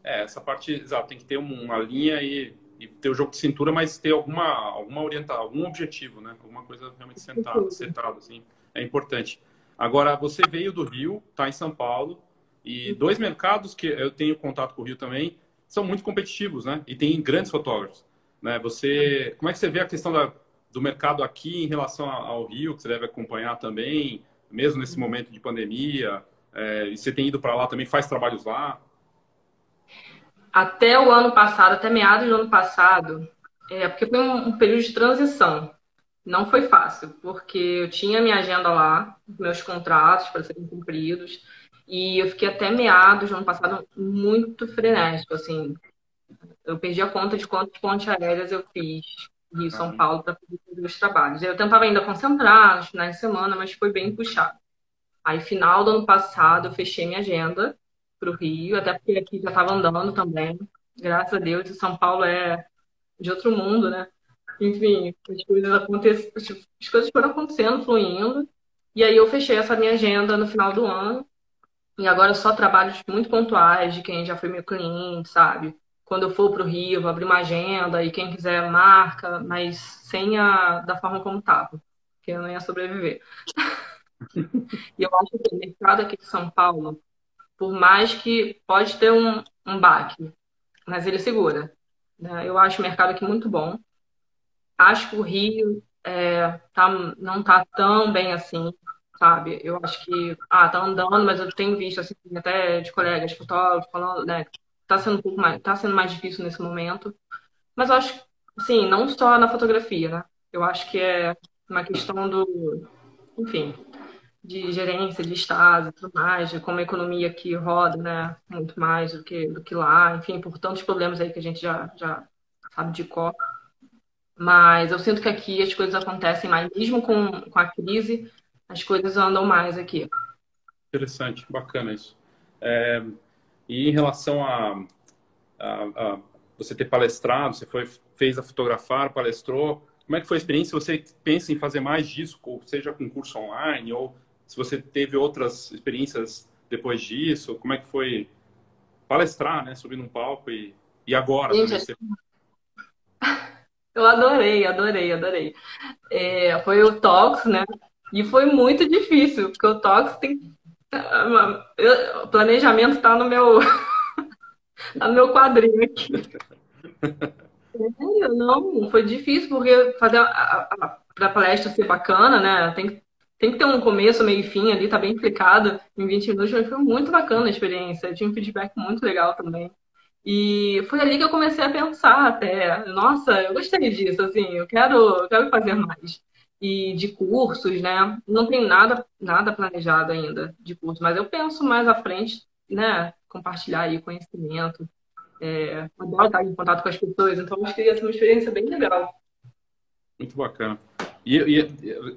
é, essa parte, exato, tem que ter uma linha e e ter o jogo de cintura, mas ter alguma, alguma orientação, algum objetivo, né? Alguma coisa realmente sentada, centrada, assim, é importante. Agora, você veio do Rio, está em São Paulo, e uhum. dois mercados que eu tenho contato com o Rio também são muito competitivos, né? E tem grandes fotógrafos, né? Você, como é que você vê a questão da, do mercado aqui em relação ao Rio, que você deve acompanhar também, mesmo nesse uhum. momento de pandemia? É, e você tem ido para lá também, faz trabalhos lá? Até o ano passado, até meados do ano passado, é, porque foi um, um, período de transição. Não foi fácil, porque eu tinha minha agenda lá, meus contratos para serem cumpridos, e eu fiquei até meados do ano passado muito frenético, assim. Eu perdi a conta de quantas pontes aéreas eu fiz Rio São. Paulo para fazer os trabalhos. Eu tentava ainda concentrar nos finais de semana, mas foi bem puxado. Aí, final do ano passado, eu fechei minha agenda para o Rio, até porque aqui já estava andando também. Graças a Deus, São Paulo é de outro mundo, né? Enfim, as coisas, as coisas foram acontecendo, fluindo. E aí eu fechei essa minha agenda no final do ano. E agora só trabalhos muito pontuais de quem já foi meu cliente, sabe? Quando eu for para o Rio, vou abrir uma agenda e quem quiser marca, mas sem a da forma como estava, porque eu não ia sobreviver. e eu acho que o mercado aqui de São Paulo por mais que pode ter um, um baque, mas ele segura. Né? Eu acho o mercado aqui muito bom. Acho que o Rio é, tá, não está tão bem assim, sabe? Eu acho que, ah, tá andando, mas eu tenho visto, assim, até de colegas fotógrafos falando, né, tá sendo um pouco mais, tá sendo mais difícil nesse momento. Mas eu acho, assim, não só na fotografia, né? Eu acho que é uma questão do, enfim, de gerência de Estado e tudo mais, de como a economia aqui roda, né? Muito mais do que, do que lá, enfim, por tantos problemas aí que a gente já, já sabe de cor. Mas eu sinto que aqui as coisas acontecem mais, mesmo com, com a crise, as coisas andam mais aqui. Interessante, bacana isso. É, e em relação a, a, a, você ter palestrado, você foi, fez a fotografar, palestrou, como é que foi a experiência? Você pensa em fazer mais disso, seja com curso online ou se você teve outras experiências depois disso? Como é que foi palestrar, né? Subir num palco e, e agora? Gente, você... Eu adorei, adorei, adorei. É, foi o Talks, né? E foi muito difícil, porque o Talks tem. O planejamento está no meu. tá no meu quadrinho aqui. É, não, foi difícil, porque fazer a, a, a, palestra ser bacana, né? Tem, tem que ter um começo, meio e fim ali, tá bem explicado em 20 minutos, mas foi muito bacana a experiência. Eu tinha um feedback muito legal também. E foi ali que eu comecei a pensar até, nossa, eu gostei disso, assim, eu quero, eu quero fazer mais. E de cursos, né? Não tem nada, nada planejado ainda de curso, mas eu penso mais à frente, né? Compartilhar aí conhecimento. É, adoro estar em contato com as pessoas, então acho que ia ser uma experiência bem legal. Muito bacana. E, e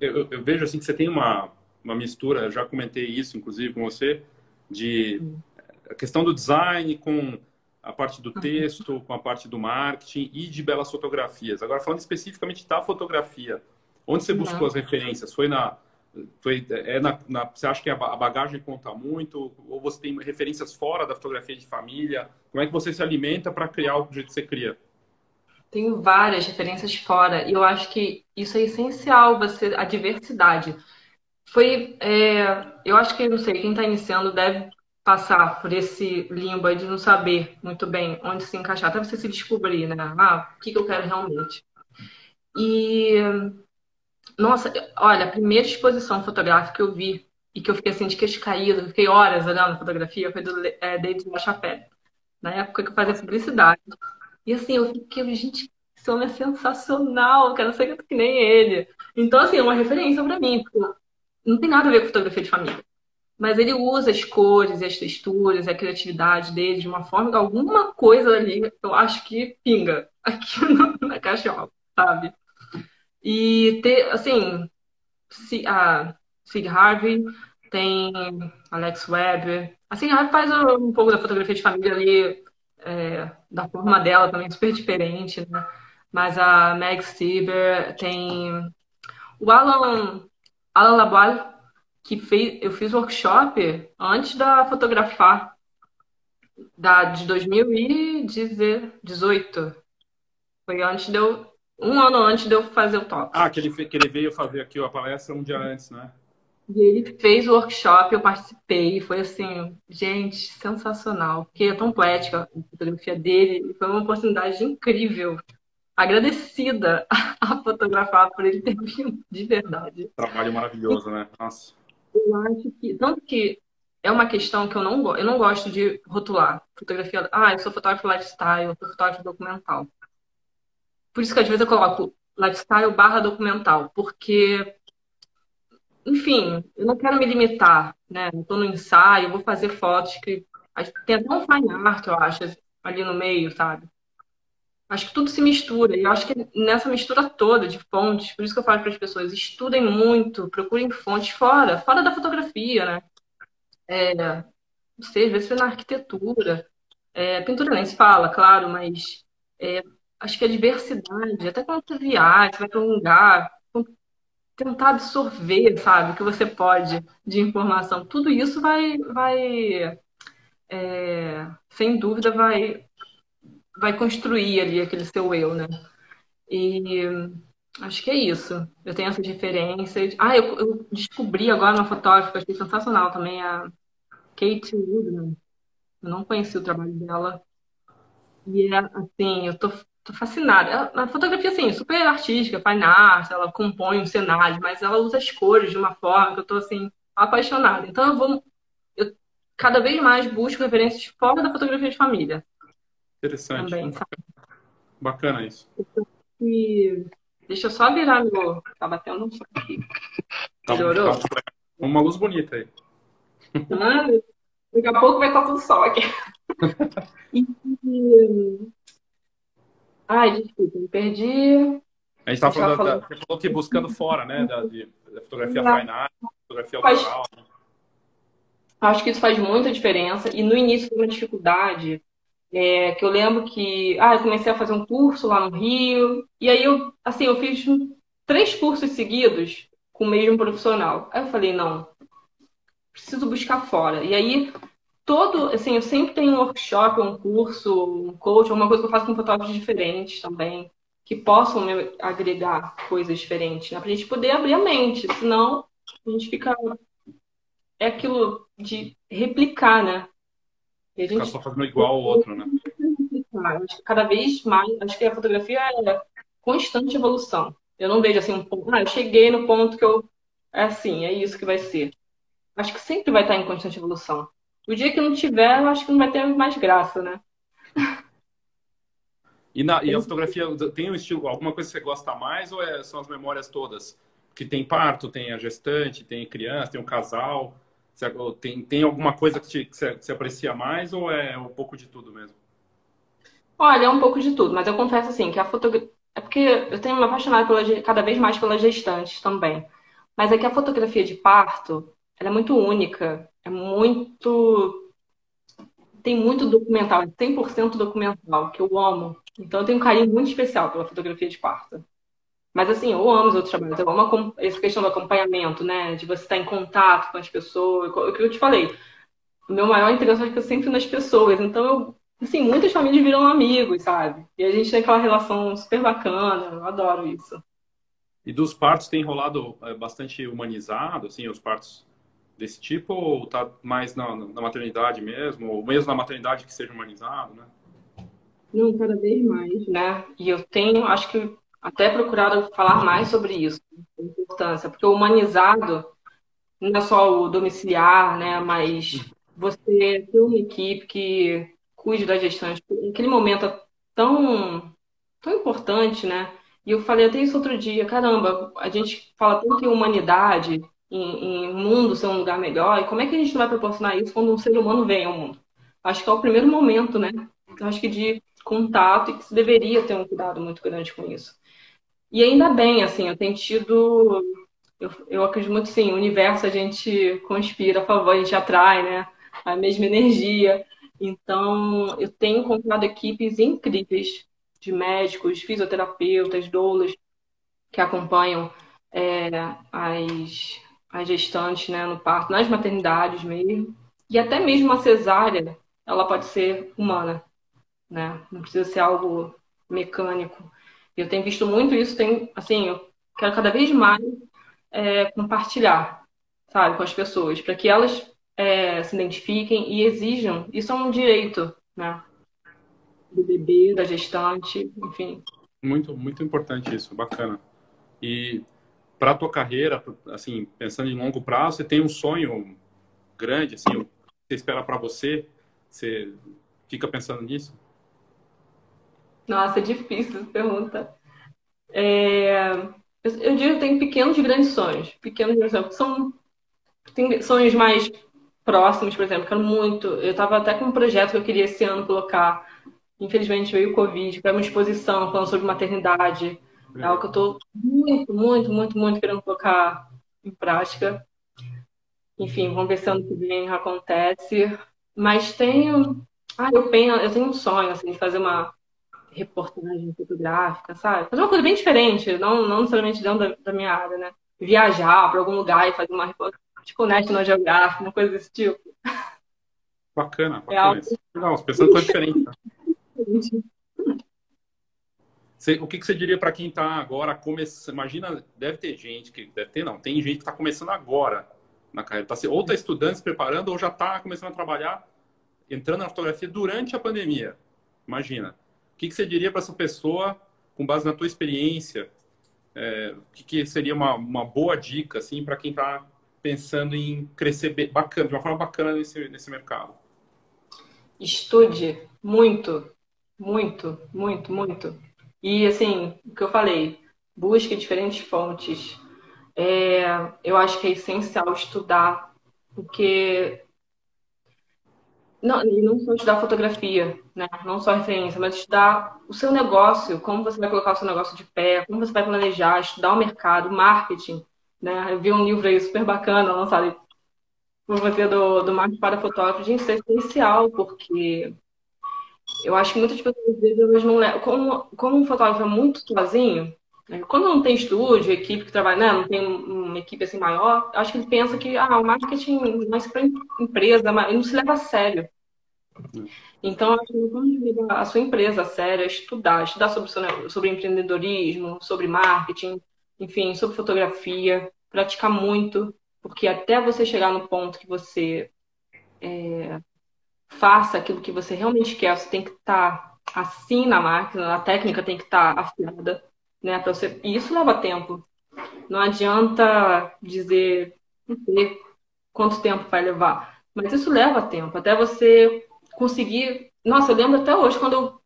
eu, eu, vejo assim que você tem uma, uma mistura, já comentei isso inclusive com você, de a questão do design com a parte do texto, com a parte do marketing e de belas fotografias. Agora, falando especificamente da fotografia, onde você buscou uhum. as referências? Foi na. Foi, é na, na, você acha que a bagagem conta muito? Ou você tem referências fora da fotografia de família? Como é que você se alimenta para criar o jeito que você cria? Tenho várias referências fora. E eu acho que isso é essencial, você, a diversidade. Foi. É, eu acho que, não sei, quem está iniciando deve passar por esse limbo de não saber muito bem onde se encaixar, até você se descobrir, né? Ah, o que, que eu quero realmente. E, nossa, olha, a primeira exposição fotográfica que eu vi e que eu fiquei assim de queixo caído, fiquei horas olhando a fotografia, foi do é, David LaChapelle, na época que eu fazia publicidade. E assim, eu fiquei, gente, esse homem é sensacional, quero ser que nem ele. Então, assim, é uma referência para mim, não tem nada a ver com fotografia de família mas ele usa as cores, as texturas, a criatividade dele de uma forma que alguma coisa ali eu acho que pinga aqui na caixa, sabe? E ter, assim, a Sig Harvey tem Alex Weber. Assim, ela faz um pouco da fotografia de família ali, é, da forma dela também, super diferente, né? Mas a Meg Stieber tem o Alan, Alan Laboile que fez, eu fiz workshop antes da fotografar, da, de 2018. Foi antes de eu, um ano antes de eu fazer o talk. Ah, que ele, que ele veio fazer aqui a palestra um dia antes, né? E ele fez o workshop, eu participei, foi assim, gente, sensacional, porque é tão poética a fotografia dele, foi uma oportunidade incrível. Agradecida a fotografar por ele ter vindo de verdade. Trabalho maravilhoso, né? Nossa. Eu acho que, tanto que é uma questão que eu não, eu não gosto de rotular. Fotografia, ah, eu sou fotógrafo lifestyle, eu sou fotógrafo documental. Por isso que às vezes eu coloco lifestyle barra documental, porque, enfim, eu não quero me limitar, né? Tô no ensaio, vou fazer fotos que tem até um fine art, eu acho, ali no meio, sabe? Acho que tudo se mistura. E eu acho que nessa mistura toda de fontes, por isso que eu falo para as pessoas, estudem muito, procurem fontes fora, fora da fotografia, né? É, não sei, às vezes na arquitetura. É, pintura nem se fala, claro, mas é, acho que a diversidade, até quando você viaja, você vai para um lugar, tentar absorver, sabe, o que você pode de informação. Tudo isso vai, vai é, sem dúvida, vai vai construir ali aquele seu eu, né? E acho que é isso. Eu tenho essas referências. Ah, eu, eu descobri agora uma fotógrafa achei sensacional também, a Kate Woodman. Eu não conheci o trabalho dela. E é, assim, eu tô, tô fascinada. a fotografia, assim, super artística, fine art, ela compõe um cenário, mas ela usa as cores de uma forma que eu tô, assim, apaixonada. Então eu vou... Eu cada vez mais busco referências fora da fotografia de família. Interessante. Também, sabe? Bacana isso. E... Deixa eu só virar meu... Tá batendo um som aqui. Tá Melhorou? Tá, uma luz bonita aí. Ah, daqui a pouco vai estar tudo sol aqui. e... Ai, desculpa, me perdi. A gente estava falando, falando... Da, você falou que buscando fora, né? Da, de, da fotografia fine art, fotografia autoral. Faz... Acho que isso faz muita diferença. E no início foi uma dificuldade, é, que eu lembro que ah, eu comecei a fazer um curso lá no Rio, e aí eu, assim, eu fiz três cursos seguidos com o mesmo profissional. Aí eu falei, não, preciso buscar fora. E aí, todo, assim, eu sempre tenho um workshop, um curso, um coach, alguma coisa que eu faço com fotógrafos diferentes também, que possam me agregar coisas diferentes, né? Pra gente poder abrir a mente, senão a gente fica. É aquilo de replicar, né? E a gente... Ficar só fazendo igual ao outro, né? Cada vez mais, acho que a fotografia é constante evolução. Eu não vejo assim um ponto, ah, eu cheguei no ponto que eu. É assim, é isso que vai ser. Acho que sempre vai estar em constante evolução. O dia que não tiver, eu acho que não vai ter mais graça, né? E, na, e a fotografia tem um estilo, alguma coisa que você gosta mais ou é, são as memórias todas? Que tem parto, tem a gestante, tem criança, tem um casal. Tem, tem alguma coisa que, te, que, você, que você aprecia mais ou é um pouco de tudo mesmo? Olha, é um pouco de tudo, mas eu confesso assim que a fotografia é porque eu tenho me apaixonado pela, cada vez mais pelas gestantes também. Mas é que a fotografia de parto, ela é muito única, é muito. Tem muito documental, é 100% documental, que eu amo. Então eu tenho um carinho muito especial pela fotografia de parto. Mas assim, eu amo os outros trabalhos, eu amo essa questão do acompanhamento, né? De você estar em contato com as pessoas. O que eu te falei, o meu maior interesse é que eu sempre nas pessoas. Então eu assim, muitas famílias viram amigos, sabe? E a gente tem aquela relação super bacana, eu adoro isso. E dos partos tem rolado é, bastante humanizado, assim, os partos desse tipo, ou tá mais na, na, maternidade mesmo, ou mesmo na maternidade que seja humanizado, né? Não, cada vez mais, né? E eu tenho, acho que até procurado falar mais sobre isso, a importância, porque o humanizado não é só o domiciliar, né? Mas você ter uma equipe que cuide da gestão. Aquele momento é tão, tão importante, né? E eu falei até isso outro dia, caramba, a gente fala tanto em humanidade, em, em mundo ser um lugar melhor, e como é que a gente vai proporcionar isso quando um ser humano vem ao mundo? Acho que é o primeiro momento, né? Acho que de contato e que se deveria ter um cuidado muito grande com isso. E ainda bem, assim, eu tenho tido. Eu, eu acredito muito sim, o universo a gente conspira a favor, a gente atrai, né? A mesma energia. Então, eu tenho encontrado equipes incríveis de médicos, fisioterapeutas, doulas, que acompanham é, as, as gestantes né, no parto, nas maternidades mesmo. E até mesmo a cesárea, ela pode ser humana, né? Não precisa ser algo mecânico. Eu tenho visto muito isso, tem, assim, eu quero cada vez mais é, compartilhar, sabe, com as pessoas, para que elas é, se identifiquem e exijam. Isso é um direito, né? Do bebê, da gestante, enfim. Muito, muito importante isso, bacana. E para a tua carreira, assim, pensando em longo prazo, você tem um sonho grande, assim, você espera para você? Você fica pensando nisso? Nossa, é difícil essa pergunta. É... Eu, digo que tem pequenos e grandes sonhos. Pequenos e grandes sonhos. São tem sonhos mais próximos, por exemplo, quero muito. Eu estava até com um projeto que eu queria esse ano colocar. Infelizmente veio o Covid, para uma exposição falando sobre maternidade. É algo que eu estou muito, muito, muito, muito querendo colocar em prática. Enfim, vamos ver se ano que vem acontece. Mas tenho. Ah, eu, penso, eu tenho um sonho assim, de fazer uma reportagem fotográfica, sabe? Fazer uma coisa bem diferente, não, não necessariamente dentro da, da minha área, né? Viajar para algum lugar e fazer uma reportagem tipo National Geographic, uma coisa desse tipo. Bacana, bacana. É algo... Legal, as pessoas são diferentes. Você, o que, que, você diria para quem está agora começando? Imagina, deve ter gente que deve ter, não, tem gente que está começando agora na carreira? Tá, ou está estudando, se preparando, ou já está começando a trabalhar, entrando na fotografia durante a pandemia. Imagina. O que, que você diria para essa pessoa, com base na tua experiência, é, o que, que, seria uma, uma boa dica assim, para quem está pensando em crescer bacana, de uma forma bacana nesse, nesse mercado? Estude muito, muito, muito, muito. E assim, o que eu falei, busque diferentes fontes. É, eu acho que é essencial estudar, porque não, não só estudar fotografia, né? Não só referência, mas estudar o seu negócio, como você vai colocar o seu negócio de pé, como você vai planejar, estudar o mercado, marketing, né? Eu vi um livro aí super bacana lançado por você do, do marketing para fotógrafo. Gente, isso é essencial, porque eu acho que muitas pessoas vezes não levam. Como, como um fotógrafo é muito sozinho, né? quando não tem estúdio, equipe que trabalha, né? não tem uma equipe assim maior, acho que ele pensa que ah, o marketing é mais para empresa, mas não se leva a sério. Então, acho que quando levar a sua empresa a sério, estudar, estudar sobre, sobre empreendedorismo, sobre marketing, enfim, sobre fotografia, praticar muito, porque até você chegar no ponto que você é, faça aquilo que você realmente quer, você tem que estar tá assim na máquina, a técnica tem que estar tá afiada, né? Você... E isso leva tempo. Não adianta dizer não sei quanto tempo vai levar, mas isso leva tempo, até você conseguir. Nossa, eu lembro até hoje quando eu,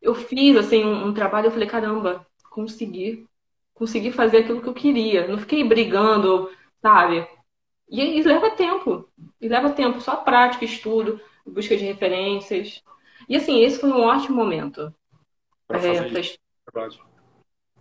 eu fiz assim um, um trabalho, eu falei caramba, consegui, consegui fazer aquilo que eu queria. Não fiquei brigando, sabe? E, e leva tempo, e leva tempo, só prática, estudo busca de referências. E assim, esse foi um ótimo momento. É, pra...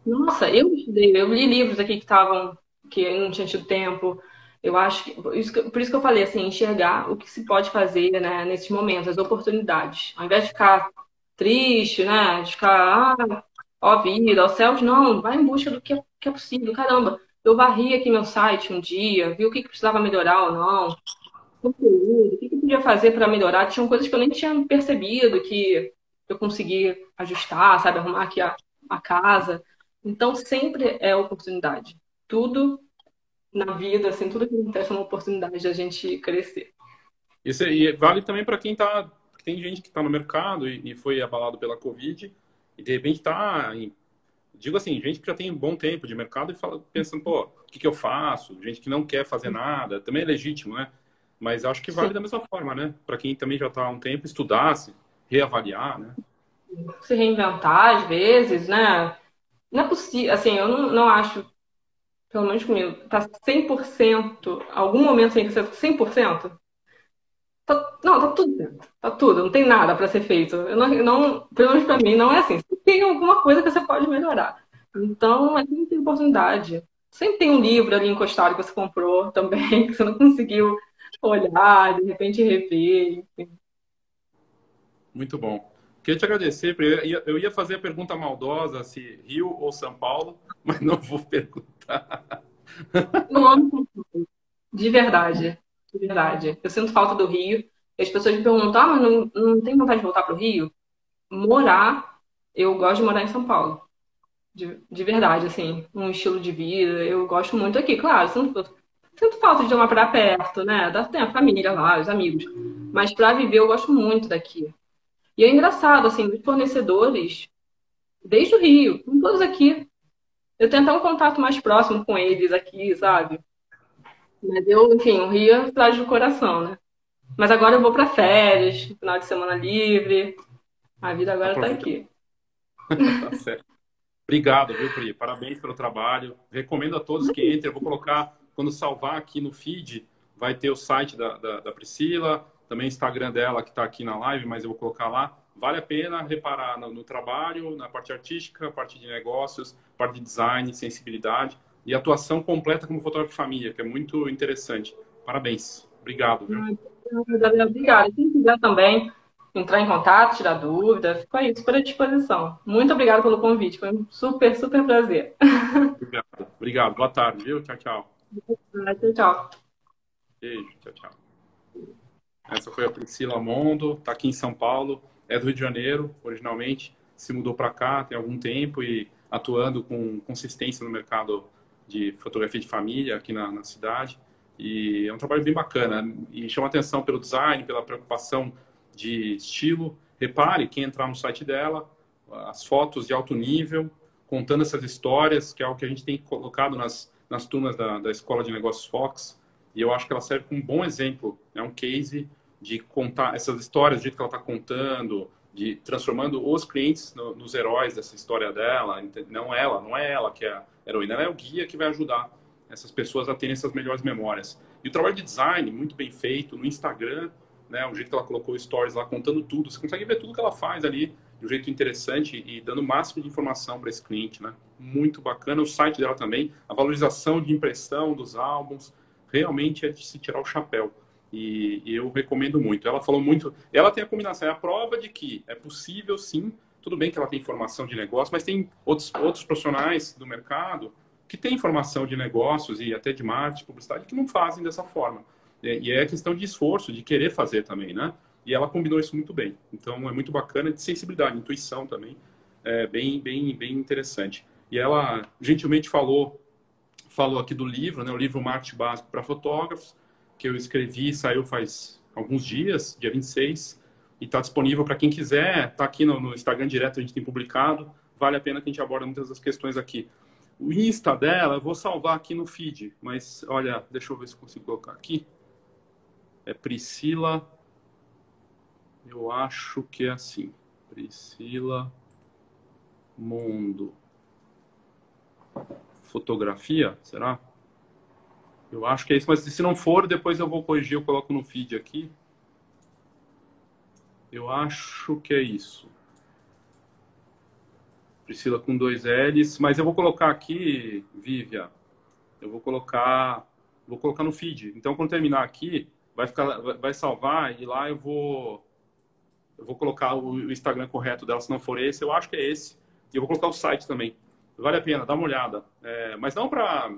Nossa, eu estudei, eu li livros aqui que estavam, que eu não tinha tido tempo. Eu acho que, por isso que eu falei assim, enxergar o que se pode fazer né, nesses momentos, as oportunidades. Ao invés de ficar triste, né? De ficar, ah, ó vida, ó céus, não, vai em busca do que é, que é possível. Caramba, eu varri aqui meu site um dia, vi o que, que precisava melhorar ou não conteúdo, o que, podia fazer para melhorar. Tinham coisas que eu nem tinha percebido que eu consegui ajustar, sabe, arrumar aqui a, a casa. Então, sempre é oportunidade. Tudo na vida, assim, tudo que acontece é uma oportunidade de a gente crescer. Isso e vale também para quem tá. Tem gente que está no mercado e, e, foi abalado pela Covid e de repente está. Digo assim, gente que já tem um bom tempo de mercado e fala, pensando, pô, o que, que eu faço? Gente que não quer fazer nada, também é legítimo, né? Mas acho que vale Sim. da mesma forma, né? Para quem também já está há um tempo, estudar, se reavaliar, né? Se reinventar, às vezes, né? Não é possível, assim, eu não, não acho, pelo menos comigo, tá 100%, algum momento tem que ser 100%? Tá, não, tá tudo certo. Tá tudo, não tem nada para ser feito. Eu não, não, pelo menos para mim, não é assim. Tem alguma coisa que você pode melhorar. Então, é sempre tem oportunidade. Sempre tem um livro ali encostado que você comprou também, que você não conseguiu olhar, de repente rever, enfim. Muito bom. Queria te agradecer. Eu ia fazer a pergunta maldosa se Rio ou São Paulo, mas não vou perguntar. Não, de verdade, de verdade. Eu sinto falta do Rio. As pessoas me perguntam, ah, mas não, não tem vontade de voltar para o Rio? Morar, eu gosto de morar em São Paulo. De, de verdade, assim, um estilo de vida. Eu gosto muito aqui, claro. Sinto, Sinto falta de uma praia perto, né? Tem a família lá, os amigos. Mas para viver eu gosto muito daqui. E é engraçado, assim, os fornecedores, desde o Rio, estão todos aqui. Eu tenho até um contato mais próximo com eles aqui, sabe? Mas eu, enfim, o Rio é cidade do coração, né? Mas agora eu vou para férias, final de semana livre. A vida agora está aqui. tá certo. Obrigado, viu, Pri? Parabéns pelo trabalho. Recomendo a todos que entrem. Eu vou colocar quando salvar aqui no feed, vai ter o site da, da, da Priscila, também o Instagram dela que está aqui na live, mas eu vou colocar lá. Vale a pena reparar no, no trabalho, na parte artística, parte de negócios, parte de design, sensibilidade e atuação completa como fotógrafo de família, que é muito interessante. Parabéns. Obrigado. Viu? Obrigada. Quem quiser também entrar em contato, tirar dúvida, fico aí super à disposição. Muito obrigada pelo convite. Foi um super, super prazer. Obrigado. Obrigado. Boa tarde, viu? Tchau, tchau. Tchau, tchau. Beijo, tchau, tchau. Essa foi a Priscila Mondo, está aqui em São Paulo, é do Rio de Janeiro, originalmente, se mudou para cá tem algum tempo e atuando com consistência no mercado de fotografia de família aqui na, na cidade. E é um trabalho bem bacana e chama atenção pelo design, pela preocupação de estilo. Repare, quem entrar no site dela, as fotos de alto nível, contando essas histórias, que é algo que a gente tem colocado nas, nas turmas da, da Escola de Negócios Fox. E eu acho que ela serve como um bom exemplo, é um case de contar essas histórias do jeito que ela está contando, de transformando os clientes no, nos heróis dessa história dela. Não ela, não é ela que é a heroína, ela é o guia que vai ajudar essas pessoas a terem essas melhores memórias. E o trabalho de design, muito bem feito, no Instagram, né, o jeito que ela colocou stories lá contando tudo, você consegue ver tudo que ela faz ali de um jeito interessante e dando o máximo de informação para esse cliente, né? Muito bacana o site dela também, a valorização de impressão dos álbuns, realmente é de se tirar o chapéu. E, e, eu recomendo muito. Ela falou muito. Ela tem a combinação, é a prova de que é possível sim. Tudo bem que ela tem informação de negócio, mas tem outros, outros profissionais do mercado que têm informação de negócios e até de marketing, publicidade, que não fazem dessa forma. E é questão de esforço, de querer fazer também, né? E ela combinou isso muito bem. Então é muito bacana, de sensibilidade, intuição também, é bem, bem, bem interessante. E ela gentilmente falou, falou aqui do livro, né? O livro Marketing Básico para Fotógrafos que eu escrevi, saiu faz alguns dias, dia 26, e está disponível para quem quiser. Está aqui no, no, Instagram direto, a gente tem publicado. Vale a pena que a gente aborde muitas das questões aqui. O Insta dela, eu vou salvar aqui no feed, mas olha, deixa eu ver se consigo colocar aqui. É Priscila. Eu acho que é assim. Priscila Mundo. Fotografia, será? Eu acho que é isso, mas se não for, depois eu vou corrigir, eu coloco no feed aqui. Eu acho que é isso. Priscila com dois L's, mas eu vou colocar aqui, Vívia, eu vou colocar, vou colocar no feed. Então, quando terminar aqui, vai ficar, vai salvar e lá eu vou, eu vou colocar o Instagram correto dela, se não for esse, eu acho que é esse. E eu vou colocar o site também. Vale a pena, dá uma olhada. É, mas não para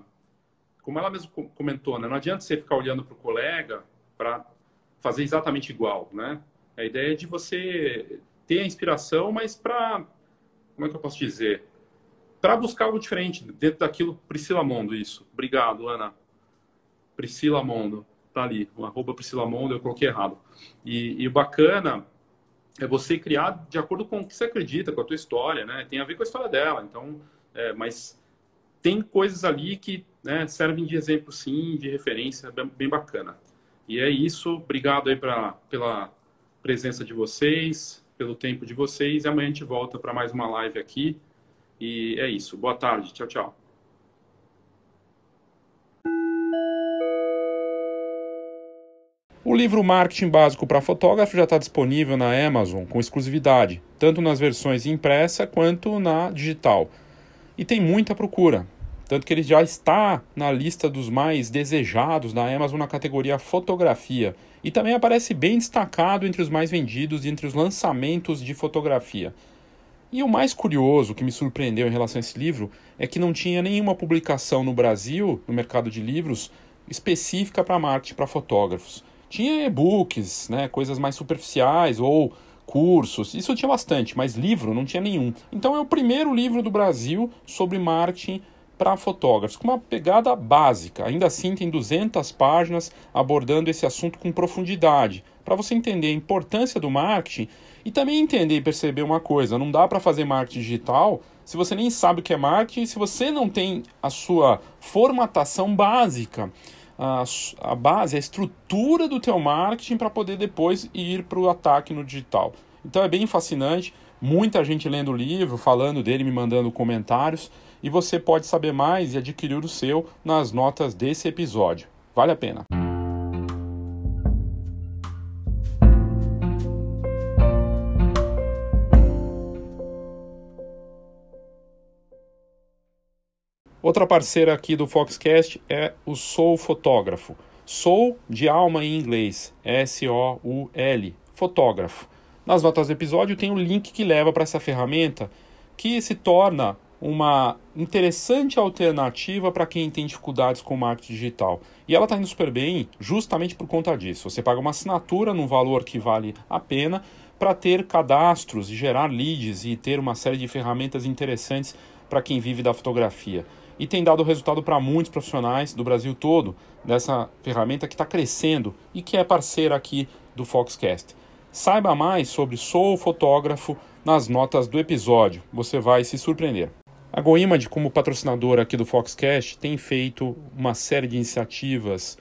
como ela mesmo comentou, né? não adianta você ficar olhando para o colega para fazer exatamente igual, né? A ideia é de você ter a inspiração, mas para, como é que eu posso dizer? Para buscar algo diferente dentro daquilo. Priscila Mondo, isso. Obrigado, Ana. Priscila Mondo, tá ali, o arroba Priscila Mondo, eu coloquei errado. E, e o bacana é você criar de acordo com o que você acredita, com a tua história, né? Tem a ver com a história dela, então, é, mas tem coisas ali que né, servem de exemplo, sim, de referência, bem, bem bacana. E é isso. Obrigado aí pra, pela presença de vocês, pelo tempo de vocês. E amanhã a gente volta para mais uma live aqui. E é isso. Boa tarde. Tchau, tchau. O livro Marketing Básico para Fotógrafo já está disponível na Amazon com exclusividade, tanto nas versões impressa quanto na digital. E tem muita procura. Tanto que ele já está na lista dos mais desejados da Amazon na categoria fotografia. E também aparece bem destacado entre os mais vendidos e entre os lançamentos de fotografia. E o mais curioso que me surpreendeu em relação a esse livro é que não tinha nenhuma publicação no Brasil, no mercado de livros, específica para marketing para fotógrafos. Tinha e-books, né, coisas mais superficiais ou cursos, isso tinha bastante, mas livro não tinha nenhum. Então é o primeiro livro do Brasil sobre marketing para fotógrafos, com uma pegada básica. Ainda assim, tem 200 páginas abordando esse assunto com profundidade, para você entender a importância do marketing e também entender e perceber uma coisa: não dá para fazer marketing digital se você nem sabe o que é marketing, se você não tem a sua formatação básica. A, a base, a estrutura do teu marketing para poder depois ir para o ataque no digital. Então é bem fascinante, muita gente lendo o livro, falando dele, me mandando comentários e você pode saber mais e adquirir o seu nas notas desse episódio. Vale a pena. Outra parceira aqui do Foxcast é o Soul Fotógrafo. Soul de alma em inglês, S-O-U-L, fotógrafo. Nas notas do episódio tem um link que leva para essa ferramenta que se torna uma interessante alternativa para quem tem dificuldades com marketing digital. E ela está indo super bem justamente por conta disso. Você paga uma assinatura num valor que vale a pena para ter cadastros e gerar leads e ter uma série de ferramentas interessantes para quem vive da fotografia. E tem dado resultado para muitos profissionais do Brasil todo dessa ferramenta que está crescendo e que é parceira aqui do Foxcast. Saiba mais sobre Sou Fotógrafo nas notas do episódio, você vai se surpreender. A GoImage, como patrocinadora aqui do Foxcast, tem feito uma série de iniciativas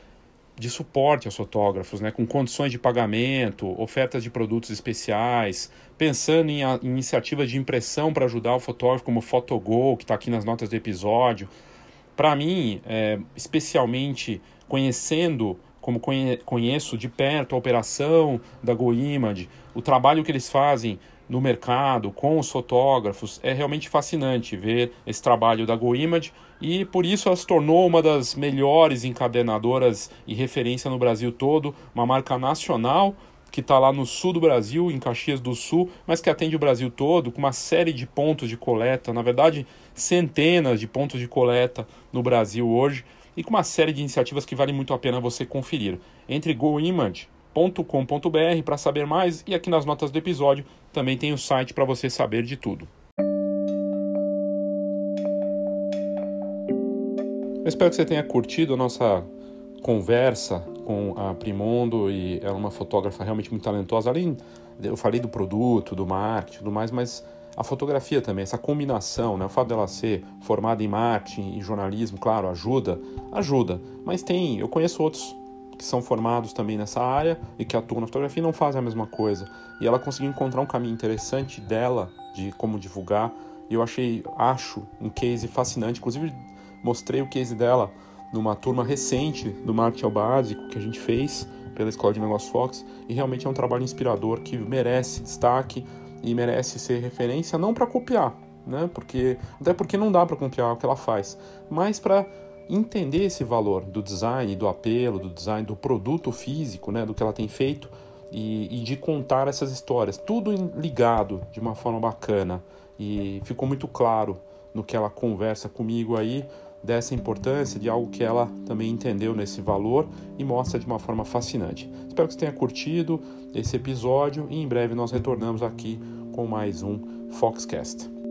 de suporte aos fotógrafos, né, com condições de pagamento, ofertas de produtos especiais, pensando em, a, em iniciativas de impressão para ajudar o fotógrafo, como o Photogol, que está aqui nas notas do episódio. Para mim, é, especialmente conhecendo, como conhe, conheço de perto a operação da GoImage, o trabalho que eles fazem no mercado com os fotógrafos. É realmente fascinante ver esse trabalho da GoImage e por isso ela se tornou uma das melhores encadenadoras e referência no Brasil todo, uma marca nacional que está lá no sul do Brasil, em Caxias do Sul, mas que atende o Brasil todo, com uma série de pontos de coleta, na verdade, centenas de pontos de coleta no Brasil hoje, e com uma série de iniciativas que vale muito a pena você conferir. Entre GoImage www.ecoagro.com.br para saber mais e aqui nas notas do episódio também tem o site para você saber de tudo. Eu espero que você tenha curtido a nossa conversa com a Primondo e ela é uma fotógrafa realmente muito talentosa. Além, eu falei do produto, do marketing, tudo mais, mas a fotografia também, essa combinação, né? o fato dela ser formada em marketing e jornalismo, claro, ajuda, ajuda. Mas tem, eu conheço outros que são formados também nessa área e que atuam na fotografia e não fazem a mesma coisa. E ela conseguiu encontrar um caminho interessante dela de como divulgar. E eu achei, acho, um case fascinante. Inclusive, mostrei o case dela numa turma recente do marketing ao básico que a gente fez pela Escola de Negócios Fox. E realmente é um trabalho inspirador que merece destaque e merece ser referência, não para copiar, né? Porque até porque não dá para copiar o que ela faz, mas para entender esse valor do design, do apelo, do design, do produto físico, né, do que ela tem feito e, e de contar essas histórias, tudo ligado de uma forma bacana e ficou muito claro no que ela conversa comigo aí dessa importância de algo que ela também entendeu nesse valor e mostra de uma forma fascinante. Espero que você tenha curtido esse episódio e em breve nós retornamos aqui com mais um Foxcast.